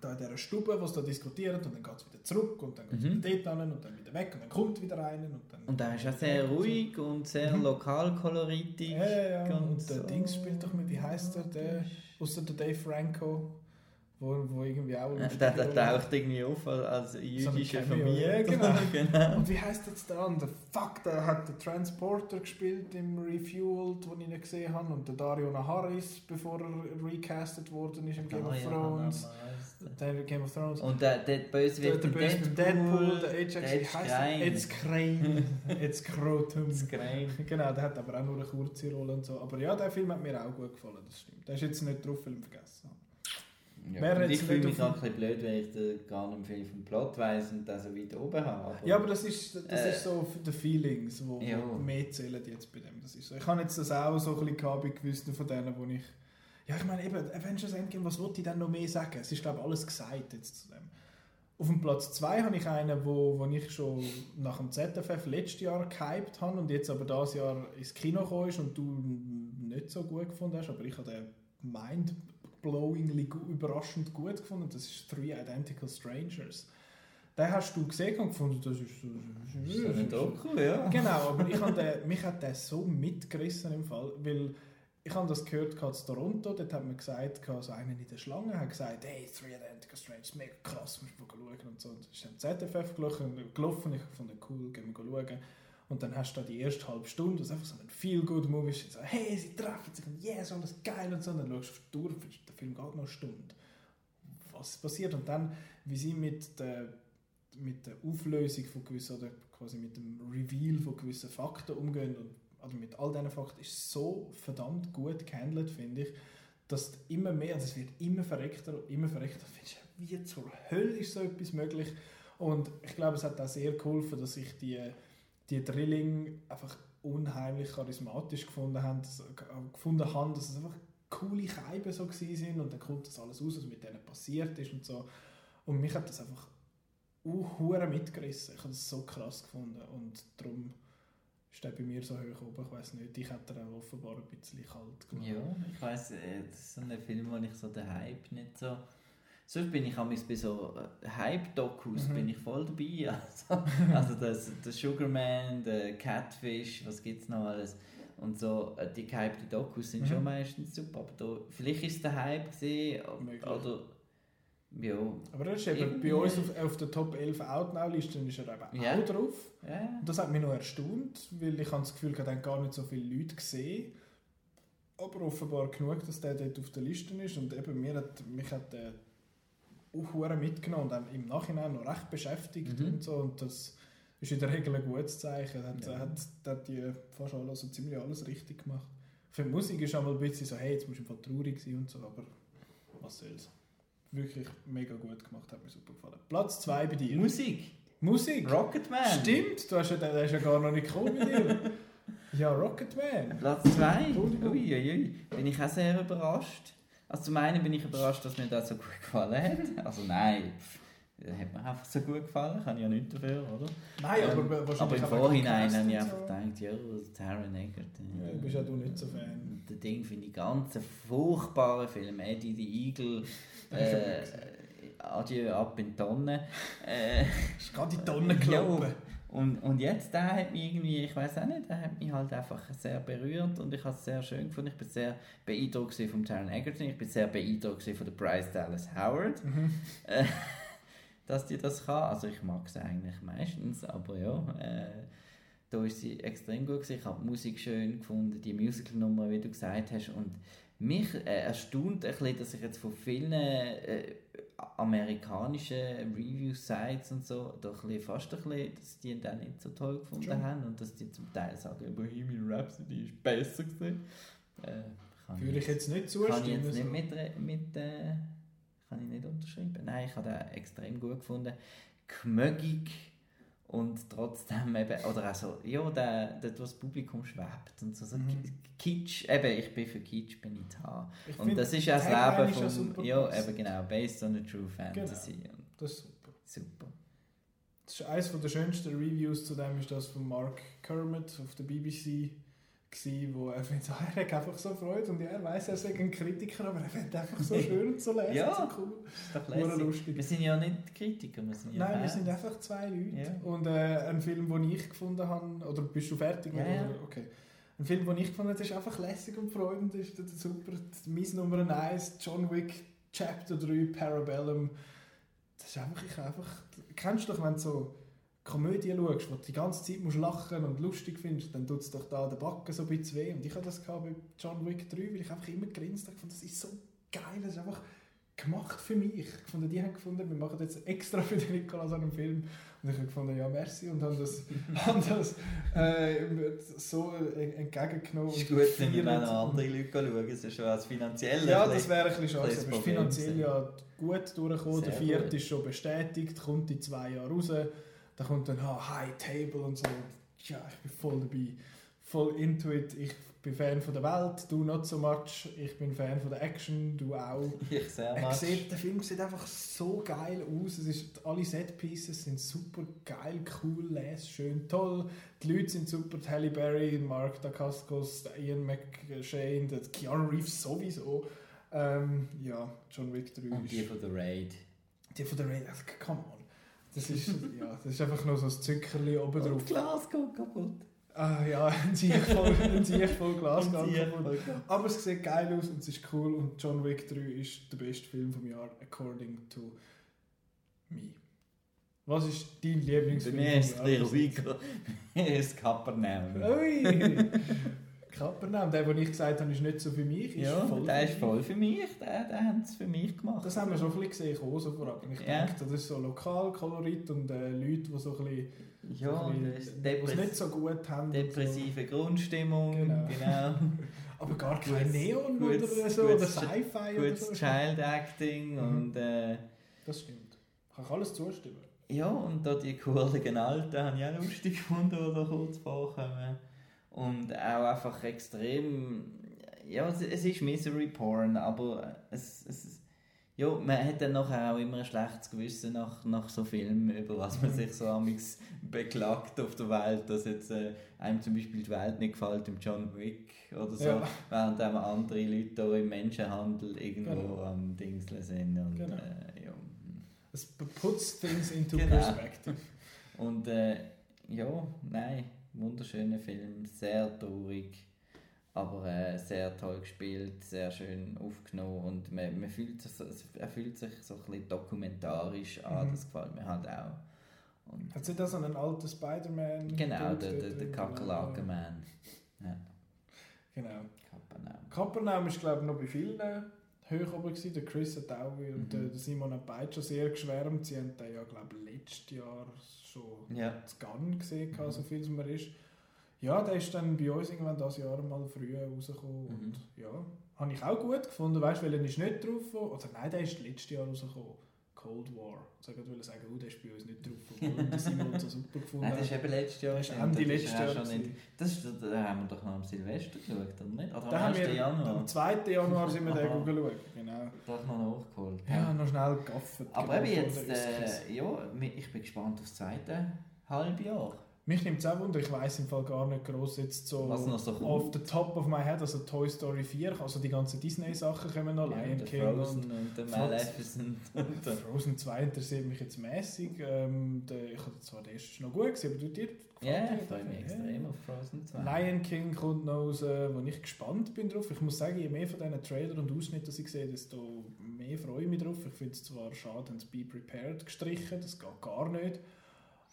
da in dieser Stube, wo sie da diskutieren, und dann geht es wieder zurück und dann geht es Mhm. wieder dort hin und dann wieder weg und dann kommt wieder rein und dann... Und er ist auch sehr ruhig und sehr Mhm. lokalkoloritig. Ja, ja, ja. Und, und der so. Dings spielt doch mit, wie heißt der, der außer der Dave Franco, wo, wo irgendwie auch... Äh, Der, der taucht irgendwie auf als jüdische Cameo, Familie. genau. (laughs) genau. Und wie heißt jetzt der andere? Fuck, der hat den Transporter gespielt im Refueled, den ich nicht gesehen habe. Und der Dario Naharis, bevor er recastet worden ist im Game of ja, Thrones. Der Game of Thrones. Und der, der der, Bösewicht der im Böse mit Deadpool, der Ajax, der wie heißt der? Crane. It's Crane. It's Crotum. Das Crane. (laughs) Genau, der hat aber auch nur eine kurze Rolle und so. Aber ja, der Film hat mir auch gut gefallen, das stimmt. Der ist jetzt nicht drauf, weil ich ihn vergessen habe. Ja, ich fühle mich auch ein bisschen blöd, wenn ich da gar nicht viel vom Plot weiss und das so weit oben habe. Aber Ja, aber das ist, das Äh, ist so für die Feelings, wo, ja. mehr zählen jetzt bei dem. Das ist so. Ich habe jetzt das auch so ein bisschen gehabt bei gewissen von denen, wo ich... Ja, ich meine eben, Avengers Endgame, was wollte ich denn noch mehr sagen? Es ist, glaube ich, alles gesagt jetzt zu dem. Auf dem Platz 2 habe ich einen, wo, wo ich schon nach dem ZFF letztes Jahr gehypt habe und jetzt aber dieses Jahr ins Kino gekommen ist und du nicht so gut gefunden hast, aber ich habe den mind-blowingly überraschend gut gefunden. Das ist Three Identical Strangers. Den hast du gesehen und gefunden, das ist so... so ein Doku, ja. Genau, aber ich den, mich hat der so mitgerissen im Fall, weil ich habe das gehört in Toronto, dort hat man gesagt, gehabt, so einer in der Schlange hat gesagt, hey, Three Identical Strangers, mega krass, musst du mal schauen und so. Und das ist dann ZFF gelaufen, gelaufen ich fand cool, gehen wir schauen. Und dann hast du da die erste halbe Stunde, das einfach so ein Feel-Good-Movie, ist so, hey, sie treffen sich und yes, alles geil und so. Und dann schaust du Tour, der Film geht noch eine Stunde. Was passiert? Und dann, wie sie mit der, mit der Auflösung von gewissen, oder quasi mit dem Reveal von gewissen Fakten umgehen und oder mit all diesen Fakten ist so verdammt gut gehandelt, finde ich, dass du immer mehr, also es wird immer verreckter und immer verreckter, Du findest, wie zur Hölle ist so etwas möglich und ich glaube, es hat auch sehr geholfen, dass ich die, die Drilling einfach unheimlich charismatisch gefunden habe, dass, äh, gefunden habe, dass es einfach coole Scheiben so sind und dann kommt das alles raus, was mit denen passiert ist und so. Und mich hat das einfach uh, mitgerissen, ich habe das so krass gefunden und darum der bei mir so hoch oben, ich weiß nicht, ich hätte auch offenbar ein bisschen kalt gemacht. Ja, ich weiss, äh, das ist so ein Film, wo ich so den Hype nicht so... Sonst bin ich bei so äh, Hype-Dokus Mhm. bin ich voll dabei. (laughs) Also, (laughs) also das, der Sugarman, der Catfish, was gibt es noch alles? Und so, äh, die gehypten Dokus sind Mhm. schon meistens super. Aber da, vielleicht ist es der Hype Möglich. oder... Ja, Aber er ist eben bei uns auf, auf der Top 11 Outnow-Listen ist er eben Ja. auch drauf. ja. Und das hat mich noch erstaunt, weil ich habe das Gefühl, ich habe gar nicht so viele Leute gesehen. Aber offenbar genug, dass der dort auf der Liste ist. Und eben mir hat, mich hat der auch mitgenommen und dann im Nachhinein noch recht beschäftigt Mhm. und so. Und das ist in der Regel ein gutes Zeichen. Hat, Ja. hat, hat die fast alles, also ziemlich alles richtig gemacht. Für die Musik ist einmal ein bisschen so, hey, jetzt musst du einfach traurig sein und so, aber was soll's. Wirklich mega gut gemacht, hat mir super gefallen. Platz 2 bei dir. Musik, Musik. Rocketman. Stimmt, du hast ja, der ist ja gar noch nicht gekommen mit dir. ja, Rocketman. Platz 2. Entschuldigung. Uiuiui. Bin ich auch sehr überrascht. Also zum einen bin ich überrascht, dass mir das so gut gefallen hat. Also nein, das hat mir einfach so gut gefallen. Kann ich ja nichts dafür, oder? Nein, Ähm, aber wahrscheinlich Aber im Vorhinein habe ich einfach gedacht, ja, Taron Egerton. Ja, bist ja du nicht so Fan. Der Ding finde ich ganz furchtbaren Film. Eddie the Eagle. (laughs) Äh, Adieu ab in die Tonne. Äh, Ist gerade in die Tonne (laughs) gelaufen. Und, und jetzt, der hat mich irgendwie, ich weiß auch nicht, der hat mich halt einfach sehr berührt und ich habe es sehr schön gefunden. Ich bin sehr beeindruckt vom Taron Egerton, ich bin sehr beeindruckt von der Bryce Dallas Howard, Mhm. äh, (laughs) dass die das kann. Also ich mag sie eigentlich meistens, aber ja, äh, da ist sie extrem gut gewesen. Ich habe die Musik schön gefunden, die Musical-Nummer, wie du gesagt hast und mich äh, erstaunt ein bisschen, dass ich jetzt von vielen äh, amerikanischen Review-Sites und so doch ein bisschen, fast ein bisschen, dass die den nicht so toll gefunden Schon. haben und dass die zum Teil sagen, Bohemian Rhapsody ist besser gewesen. Äh, Würde ich jetzt nicht zustimmen. Kann ich jetzt nicht mit, mit äh, kann ich nicht unterschreiben. Nein, ich habe den extrem gut gefunden. Gemögig und trotzdem eben, oder auch so, ja, der, wo das Publikum schwebt und so, so Mhm. Kitsch, eben, ich bin für Kitsch, bin ich da. Ich Und das ist ja das Leben ist ja eben genau, based on a true fantasy. Und Das ist super. super. Das ist eines der schönsten Reviews zu dem ist das von Mark Kermit auf der BBC gsi, wo er findet, ah, er hat einfach so Freude und ja, er weiß, er sei ein Kritiker, aber er findet einfach so schön zu lesen, Ja. so cool. Ist doch lustig. Wir sind ja nicht Kritiker, wir sind ja Nein, wir Fans. sind einfach zwei Leute. Ja. Und äh, ein Film, den ich gefunden habe, oder bist du fertig? Ja, ja. Okay. Ein Film, den ich gefunden habe, ist einfach lässig und freudend, ist super. Mein Nummer 1, John Wick, Chapter 3, Parabellum. Das ist einfach, ich einfach, kennst du doch, wenn so Komödie schaust, wo du die ganze Zeit musst lachen und lustig findest, dann tut es doch da den Backen so ein bisschen weh. Und ich hatte das gehabt bei John Wick 3, weil ich einfach immer grinst habe. Das ist so geil, das ist einfach gemacht für mich. Ich fand, die haben gefunden, wir machen jetzt extra für den Nikolaus einen Film. Und ich habe gefunden, ja, merci. Und haben das, (laughs) haben das äh, so entgegengenommen. Ist und gut, wenn wir noch andere Leute schauen, es ist schon als finanziell Ja, das wäre ein bisschen schade. es ist Problem finanziell ja gut durchgekommen. Der vierte ist schon bestätigt, kommt in zwei Jahren raus. Da kommt dann ah, High Table und so. Ja, ich bin voll dabei. Voll into it. Ich bin Fan von der Welt, du not so much. Ich bin Fan von der Action, du auch. (laughs) Ich sehr much. sieht, der Film sieht einfach so geil aus. Es ist, alle Set-Pieces sind super geil, cool, les, schön, toll. Die Leute sind super. Die Halle Berry, Mark Dacascos, Ian McShane, der Keanu Reeves sowieso. Ähm, ja, John Wick 3 Und die von The Raid. Die von der Raid, also, come on. Das ist, ja, das ist einfach nur so ein Zückerli oben drauf. das Glas geht kaputt. Ah ja, (laughs) ein Sieg voll, ein Sieg voll Glas voll kaputt. Aber es sieht geil aus und es ist cool und John Wick 3 ist der beste Film vom Jahr, according to me. Was ist dein Bei Lieblingsfilm (laughs) mir ist es? Rubico. Bei mir ist Kapernaum. Ui! Kapernaum, der, den ich gesagt habe, ist nicht so für mich. Ist Ja, voll der ist voll für mich. Der, der haben es für mich gemacht. Das haben wir schon ein bisschen gesehen, so vorab. Ich Ja. denke, das ist so Lokalkolorit und äh, Leute, die so ein bisschen, ja, so es nicht so gut haben. depressive Grundstimmung. Genau. Genau. So. (laughs) Aber gar kein Gutes- Neon gutes- oder so, oder Sci-Fi oder Gutes so. Child Acting Mhm. und äh, Das stimmt. Kann ich alles zustimmen. ja, und da die coolen Alten habe ich auch lustig gefunden, die da kurz vorkommen. Und auch einfach extrem, ja, es, es ist Misery Porn, aber es, es, ja, man hat dann nachher auch immer ein schlechtes Gewissen nach, nach so Filmen, über was man sich so amigs beklagt auf der Welt, dass jetzt äh, einem zum Beispiel die Welt nicht gefällt im John Wick oder so, Ja. während einem andere Leute da im Menschenhandel irgendwo Genau. am Dingseln sind und Genau. äh, ja. Es puts things into Genau. perspective. Und äh, ja, nein, wunderschöner Film, sehr traurig, aber äh, sehr toll gespielt, sehr schön aufgenommen und man, man fühlt sich, er fühlt sich so ein bisschen dokumentarisch an, Mhm. das gefällt mir halt auch. Und Hat sie da so einen alten Spider-Man? genau, der, der, der? Kakerlaken-Man. Ja, Genau. Kapernaum. Kapernaum ist glaube ich noch bei vielen hoch oben gewesen. Der Chris hat auch und Mhm. äh, der Simon hat beide schon sehr geschwärmt. Sie haben den ja glaube ich letztes Jahr schon Ja, zu Gun gesehen, Mhm. so viel es mir ist. Ja, der ist dann bei uns irgendwann das Jahr mal früher rausgekommen. Mhm. Und ja, habe ich auch gut gefunden. Weißt du, weil er ist nicht drauf Oder nein, der ist letztes Jahr rausgekommen. Cold War. Ich wollte sagen, oh, ist bei uns nicht drauf Und der Simon so super gefunden. Nein, das ist eben letztes Jahr. Das ist Ende das letztes Jahr. schon nicht, das ist, da haben wir doch noch am Silvester geschaut, oder nicht? Oder Da am haben 1. wir, Januar? am 2. Januar sind wir Aha. (laughs) geschaut. Genau. Doch noch nachgeholt. Ja, noch schnell gaffert. Aber eben jetzt, äh, ja, ich bin gespannt aufs zweite Halbjahr. Mich nimmt es auch wunder, ich weiß im Fall gar nicht groß jetzt so Was noch so kommt. off the top of my head, also Toy Story 4, also die ganzen Disney-Sachen kommen noch, Ja, Lion King Frozen und und der. Maleficent. (laughs) Und Frozen 2 interessiert mich jetzt mäßig. Ähm, der, ich habe zwar der erste ist noch gut gesehen, aber du dir Ja, gefällt ich freue mich extrem auf Frozen 2. Lion King kommt noch raus, wo ich gespannt bin drauf. Ich muss sagen, je mehr von diesen Trailer und Ausschnitten ich sehe, desto mehr freue ich mich drauf. Ich finde es zwar schade, haben sie Be Prepared gestrichen, das geht gar nicht.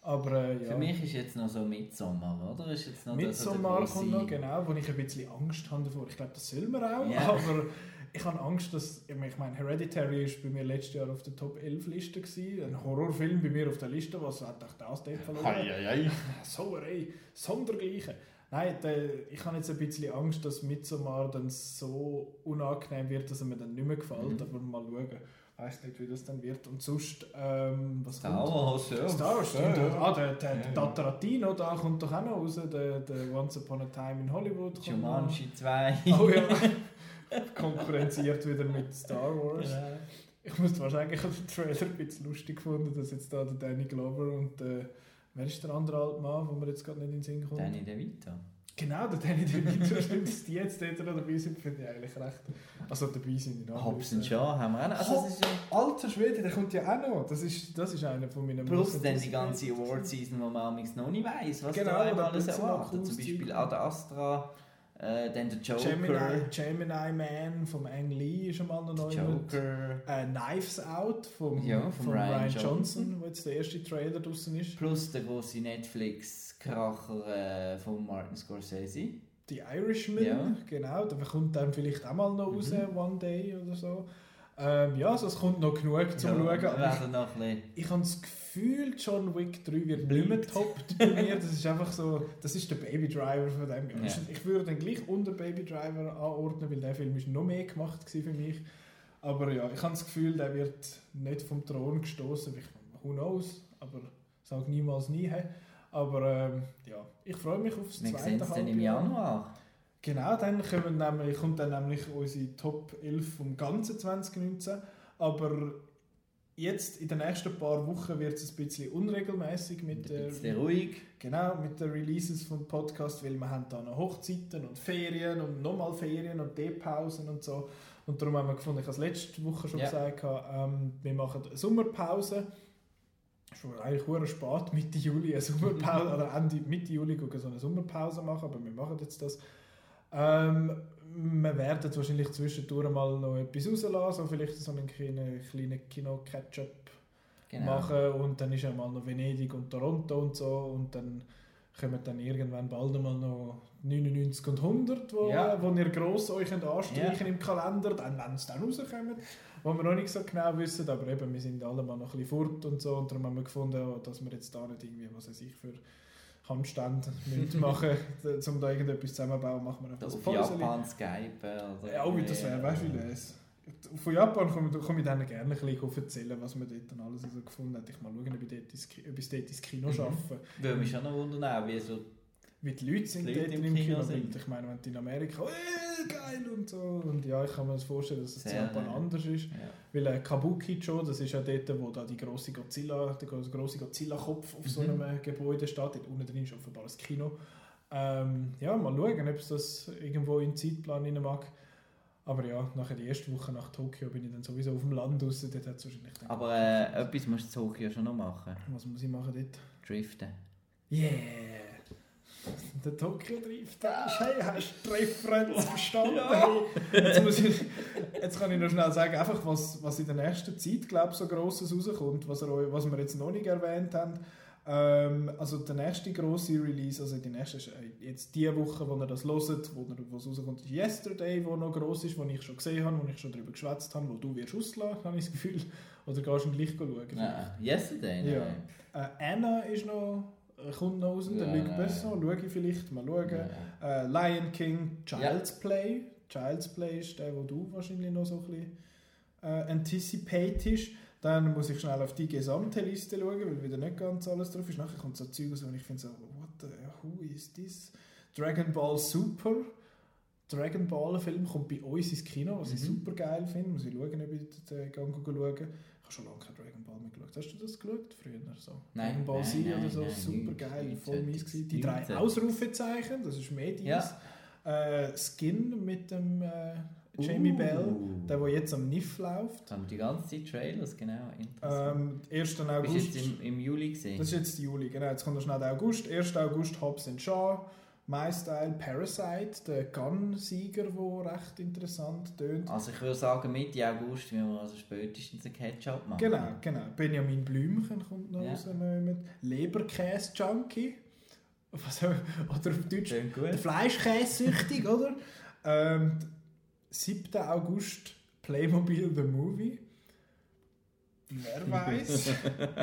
Aber äh, ja. Für mich ist jetzt noch so Midsommar, oder? Ist jetzt noch das, so Midsommar kommt noch, genau, wo ich ein bisschen Angst habe davor. Ich glaube, das soll man auch, Ja. aber ich habe Angst, dass, ich meine, Hereditary ist bei mir letztes Jahr auf der Top 11 Liste gewesen, ein Horrorfilm bei mir auf der Liste, was hat auch das dort verloren? Hei, hei. Sauerei, (laughs) sondergleichen. Nein, der, ich habe jetzt ein bisschen Angst, dass Midsommar dann so unangenehm wird, dass er mir dann nicht mehr gefällt, Mhm. aber mal schauen. Ich weiß nicht, wie das dann wird. Und sonst, ähm, was Star kommt? Wars, ja. Star Wars, Ja, stimmt. ja. Ah, der, der, Ja, der ja. Tarantino, da kommt doch auch noch raus, der, der Once Upon a Time in Hollywood. Jumanji 2. Oh ja. (laughs) Konkurrenziert wieder mit Star Wars. Ja. Ich muss wahrscheinlich ich habe den Trailer ein bisschen lustig gefunden, dass jetzt da der Danny Glover und äh, wer ist der andere alte Mann, wo mir jetzt gerade nicht in den Sinn kommt? Danny DeVito. Genau, der Danny DeVito, stimmt, dass die jetzt dort noch dabei sind, finde ich eigentlich recht. Also dabei sind die noch. Hobbs and Shaw haben wir auch noch. Also, das ist ja Alter Schwede, der kommt ja auch noch. Das ist, das ist einer von meinen Plus dann die ganze Award-Season, wo man amigs noch nicht weiss, was Genau, da alles erwartet. Zum Beispiel. Ad Astra, äh, dann der Joker, Gemini, Gemini Man vom Ang Lee ist schon mal noch neu. Joker, Äh, Knives Out vom, Ja, vom vom Ryan, Ryan Johnson, Johnson. wo jetzt der erste Trailer draußen ist. plus der große Netflix-Kracher äh, von Martin Scorsese. Die Irishman, Ja. genau, der kommt dann vielleicht auch mal noch raus, Mhm. One Day oder so. Ähm, ja, also es kommt noch genug zum ja, Schauen. Aber. Ich, ich habe das Gefühl, John Wick 3 wird nicht mehr toppt bei mir. Das ist einfach so, das ist der Baby Driver von dem. Ja. Ich würde den gleich unter Baby Driver anordnen, weil der Film ist noch mehr gemacht für mich. Aber ja, ich habe das Gefühl, der wird nicht vom Thron gestoßen. Who knows? Aber sag niemals nie. Hey. Aber ähm, ja, ich freue mich aufs Wir zweite es dann im Halbjahr. Januar. Genau, dann kommen nämlich, kommt dann nämlich unsere Top 11 vom ganzen 2019. Aber jetzt in den nächsten paar Wochen wird es ein bisschen unregelmäßig mit Ein der, bisschen ruhig. genau, mit den Releases vom Podcast, weil wir haben da noch Hochzeiten und Ferien und nochmal Ferien und D-Pausen und so. Und darum haben wir gefunden, ich habe es letzte Woche schon Ja. gesagt, ähm, wir machen eine Sommerpause. Schon eigentlich hure spät, Mitte Juli eine Sommerpause, oder Ende, Mitte Juli gehen so eine Sommerpause machen, aber wir machen jetzt das. Ähm, wir werden wahrscheinlich zwischendurch mal noch etwas rauslassen, vielleicht so einen kleinen, kleinen Kino-Catch-up Genau. machen und dann ist ja mal noch Venedig und Toronto und so und dann kommen dann irgendwann bald mal noch 99 und 100, wo, Ja. wo ihr gross euch anstreichen im Kalender, dann wenn es dann rauskommt, wo wir noch nicht so genau wissen, aber eben, wir sind alle mal noch ein bisschen fort und so und darum haben wir gefunden, dass wir jetzt da nicht irgendwie, was weiß ich, für Handstände (laughs) müssen machen um da irgendetwas zusammenzubauen, machen wir einfach Auf. Japan Skype. Oder Ja, oh, das wäre, weißt du, wie das? Von Japan komme, komme ich dann gerne ein bisschen erzählen, was man dort dann alles so gefunden hat. Ich mal schauen, ob ich dort ins, Ki- ob ich dort ins Kino Mhm. schaffe. Würde mich schon noch wundern, wie so Wie die Leute sind Die Leute dort im im, Kino Kino. Ich meine, wenn die in Amerika, äh, geil und so. Und ja, ich kann mir das vorstellen, dass es Sehr, Japan anders ist. Ja. Weil äh, Kabuki-cho, das ist ja dort, wo da die grosse Godzilla, der grosse Godzilla-Kopf auf so Mhm. einem äh, Gebäude steht. Dort unten drin ist offenbar ein Kino. Ähm, ja, mal schauen, ob es das irgendwo in den Zeitplan rein mag. Aber ja, nachher die erste Woche nach Tokio bin ich dann sowieso auf dem Land raus. Dort hat's wahrscheinlich dann Aber äh, etwas musst du in Tokio schon noch machen. Was muss ich machen dort? Driften. Yeah! Der Tokyo Drift, der ist, hey, hast du die Referenz verstanden? Hey, jetzt, muss ich, jetzt kann ich noch schnell sagen, einfach was, was in der nächsten Zeit, glaube so Grosses rauskommt, was, er, was wir jetzt noch nicht erwähnt haben. Ähm, also der nächste grosse Release, also die nächste, ist, äh, jetzt die Woche, wo ihr das hört, wo, es rauskommt, ist Yesterday, wo noch gross ist, wo ich schon gesehen habe, wo ich schon darüber geschwätzt habe, wo du wirst auslassen, habe ich das Gefühl. Oder gehst du gleich schauen? Nein, yesterday? Ja. Nein. Äh, Anna ist noch, kommt noch raus, der Ja, nein. Besson, schaue ich vielleicht, mal schauen. Ja. Äh, Lion King, Child's Play. Child's Play ist der, wo du wahrscheinlich noch so ein bisschen äh, anticipatest. Dann muss ich schnell auf die gesamte Liste schauen, weil wieder nicht ganz alles drauf ist. Nachher kommt so Zeug raus, und ich finde so, what the, who is this? Dragon Ball Super. Dragon Ball Film kommt bei uns ins Kino, was ich Mhm. super geil finde. Muss ich schauen, ob ich den Gang schauen. Ich habe schon lange kein Dragon Ball mehr geschaut. Hast du das geschaut früher? So? Nein, Dragon Ball nein, Z nein, oder so, nein, super nichts, geil, voll mies gewesen. Die drei. Ausrufezeichen, das ist Medis. Ja. Äh, Skin mit dem äh, Jamie Uh. Bell, der, der jetzt am NIF läuft. Haben die ganze Zeit Trailers, genau. Interessant. Ähm, 1. Bist du August. jetzt im, im Juli gesehen? Das ist jetzt Juli, genau. Jetzt kommt noch schnell der August. 1. August Hobbs Shaw. My Style Parasite, der Gun-Sieger, der recht interessant tönt. Also ich würde sagen, Mitte August müssen wir also spätestens einen Ketchup machen. Genau, genau. Benjamin Blümchen kommt noch Ja. raus. Leberkäse-Junkie. Oder auf Deutsch Der. Fleischkäse-süchtig, (laughs) oder? Ähm, 7. August Playmobil The Movie. Wer weiß.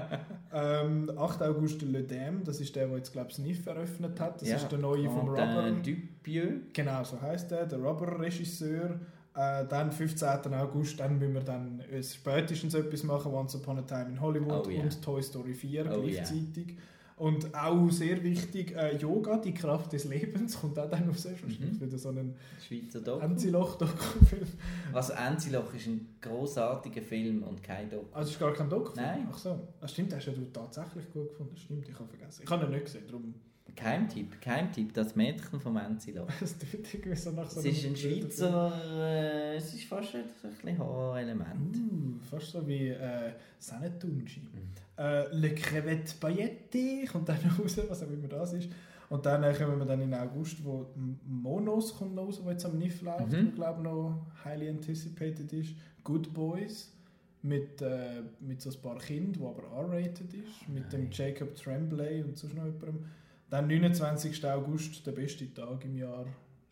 (laughs) ähm, 8. August Le Dame, das ist der, der jetzt, glaube ich, Sniff eröffnet hat. Das Ja, ist der neue vom und, Rubber. Dupieux. Genau, so heißt der, der Rubber-Regisseur. Äh, dann 15. August, dann müssen wir dann äh, spätestens etwas machen, Once Upon a Time in Hollywood Oh, yeah. und Toy Story 4 Oh, gleichzeitig. Und auch sehr wichtig, äh, Yoga, die Kraft des Lebens, kommt auch dann raus. Sonst Mhm. wieder so ein Schweizer Doku. Anziloch-Doku-Film. Also Enziloch ist ein großartiger Film und kein Doku. Also ist gar kein Doku? Nein. Ach so. Ah, stimmt, hast du tatsächlich gut gefunden. Stimmt, ich habe vergessen. Ich habe ihn nicht gesehen, darum... Keimtipp, Keimtipp, das Mädchen vom Enziloch. Es (laughs) tut irgendwie so nach so Es ist ein Schweizer, äh, es ist fast ein bisschen Horrorelement. Uh, fast so wie äh, Sanetunji. Mhm. Äh, Le Crevette Pailletti kommt dann (laughs) raus, was auch immer das ist. Und dann äh, kommen wir dann in August, wo Monos kommt noch raus, wo jetzt am NIF läuft, Mhm. glaube noch highly anticipated ist. Good Boys mit, äh, mit so ein paar Kindern, wo aber R-rated ist, mit dem Nein. Jacob Tremblay und sonst noch jemandem. Dann 29. August, der beste Tag im Jahr,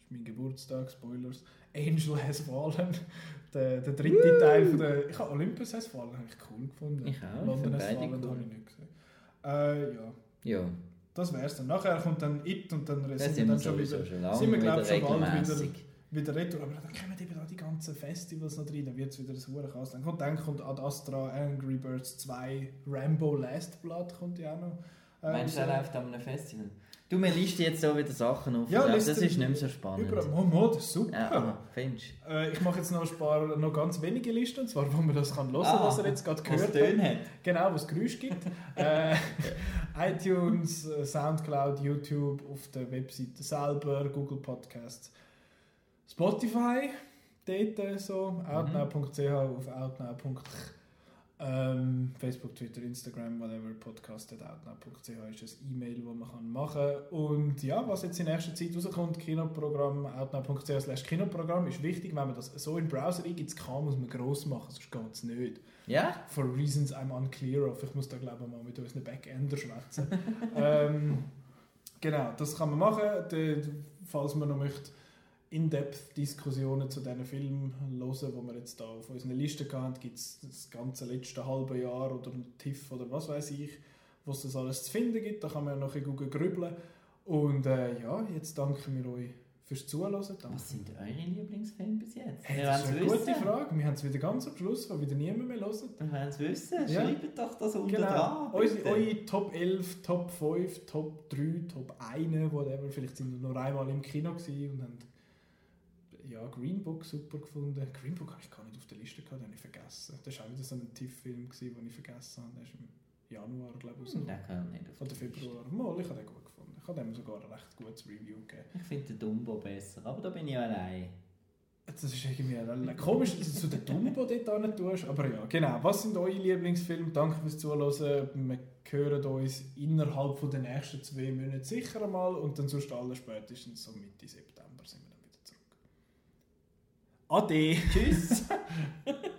mein Geburtstag, Spoilers. Angel Has Fallen, der, der dritte Teil von der... Ich habe Olympus Has Fallen habe ich cool gefunden. Ich auch, London Has Fallen cool. habe ich nicht gesehen. Äh, ja, Ja, das wär's dann. Nachher kommt dann It und dann da sind wir dann schon wieder, schon sind wir, glaub wieder ich, schon bald regelmässig. wieder retour. Aber dann kommen eben da die ganzen Festivals noch rein, dann wird es wieder ein Hurenchaos. Dann kommt, dann kommt Ad Astra, Angry Birds 2, Rambo Last Blood kommt ja auch noch. äh, Meinst du, der läuft an einem Festival? Du, mir liest jetzt so wieder Sachen auf. Ja, das ist nicht mehr so spannend. Überall. Mo, Mo, das ist super. Ja, aha, findest? Äh, ich mache jetzt noch ein paar, noch ganz wenige Listen, und zwar, wo man das kann hören, Ah, was er jetzt gerade gehört hat. Hat. Genau, was Geräusch gibt. (laughs) äh, iTunes, äh, Soundcloud, YouTube, auf der Webseite selber, Google Podcasts, Spotify, dort so, outnow.ch auf outnow.ch. Ähm, Facebook, Twitter, Instagram, whatever, podcast at outnow.ch ist ein E-Mail, das man machen kann. Und ja, was jetzt in nächster Zeit rauskommt, Kinoprogramm, outnow.ch slash Kinoprogramm, ist wichtig, wenn man das so in den Browser eingibt, kann, muss man gross machen, sonst geht es nicht. Ja? For reasons I'm unclear of. Ich muss da glaube ich mal mit unseren Backender schwätzen. (laughs) ähm, genau, das kann man machen. Falls man noch möchte in-depth Diskussionen zu diesen Filmen hören, die wir jetzt da auf unserer Liste hatten, gibt es das ganze letzte halbe Jahr oder ein TIFF oder was weiß ich, wo es das alles zu finden gibt. Da kann man ja noch in Google grübeln. Und äh, ja, jetzt danken wir euch fürs Zuhören. Danke. Was sind eure Lieblingsfilme bis jetzt? Hey, das ist eine es gute wissen. Frage. Wir haben es wieder ganz am Schluss, weil wieder niemand mehr hört. Wir wollen es wissen. Ja. Schreibt doch das unter Genau. dran. Eure, bitte. eure Top 11, Top 5, Top 3, Top 1, whatever. Vielleicht sind wir noch einmal im Kino und haben ja, Green Book super gefunden. Green Book habe ich gar nicht auf der Liste gehabt, den habe ich vergessen. Das war auch wieder so ein TIFF-Film, den ich vergessen habe. Der ist im Januar, glaube ich, Hm. Den kann ich nicht auf Oder. Februar. Mal, ich habe den gut gefunden. Ich habe dem sogar ein recht gutes Review gegeben. Ich finde den Dumbo besser, aber da bin ich allein. Das ist irgendwie ein- komisch, dass du den Dumbo dort hin tust. Aber ja, genau. Was sind eure Lieblingsfilme? Danke fürs Zuhören. Wir hören uns innerhalb den nächsten zwei Monaten sicher einmal und dann sonst alle spätestens so Mitte September sind wir. Ade! Tschüss! (laughs)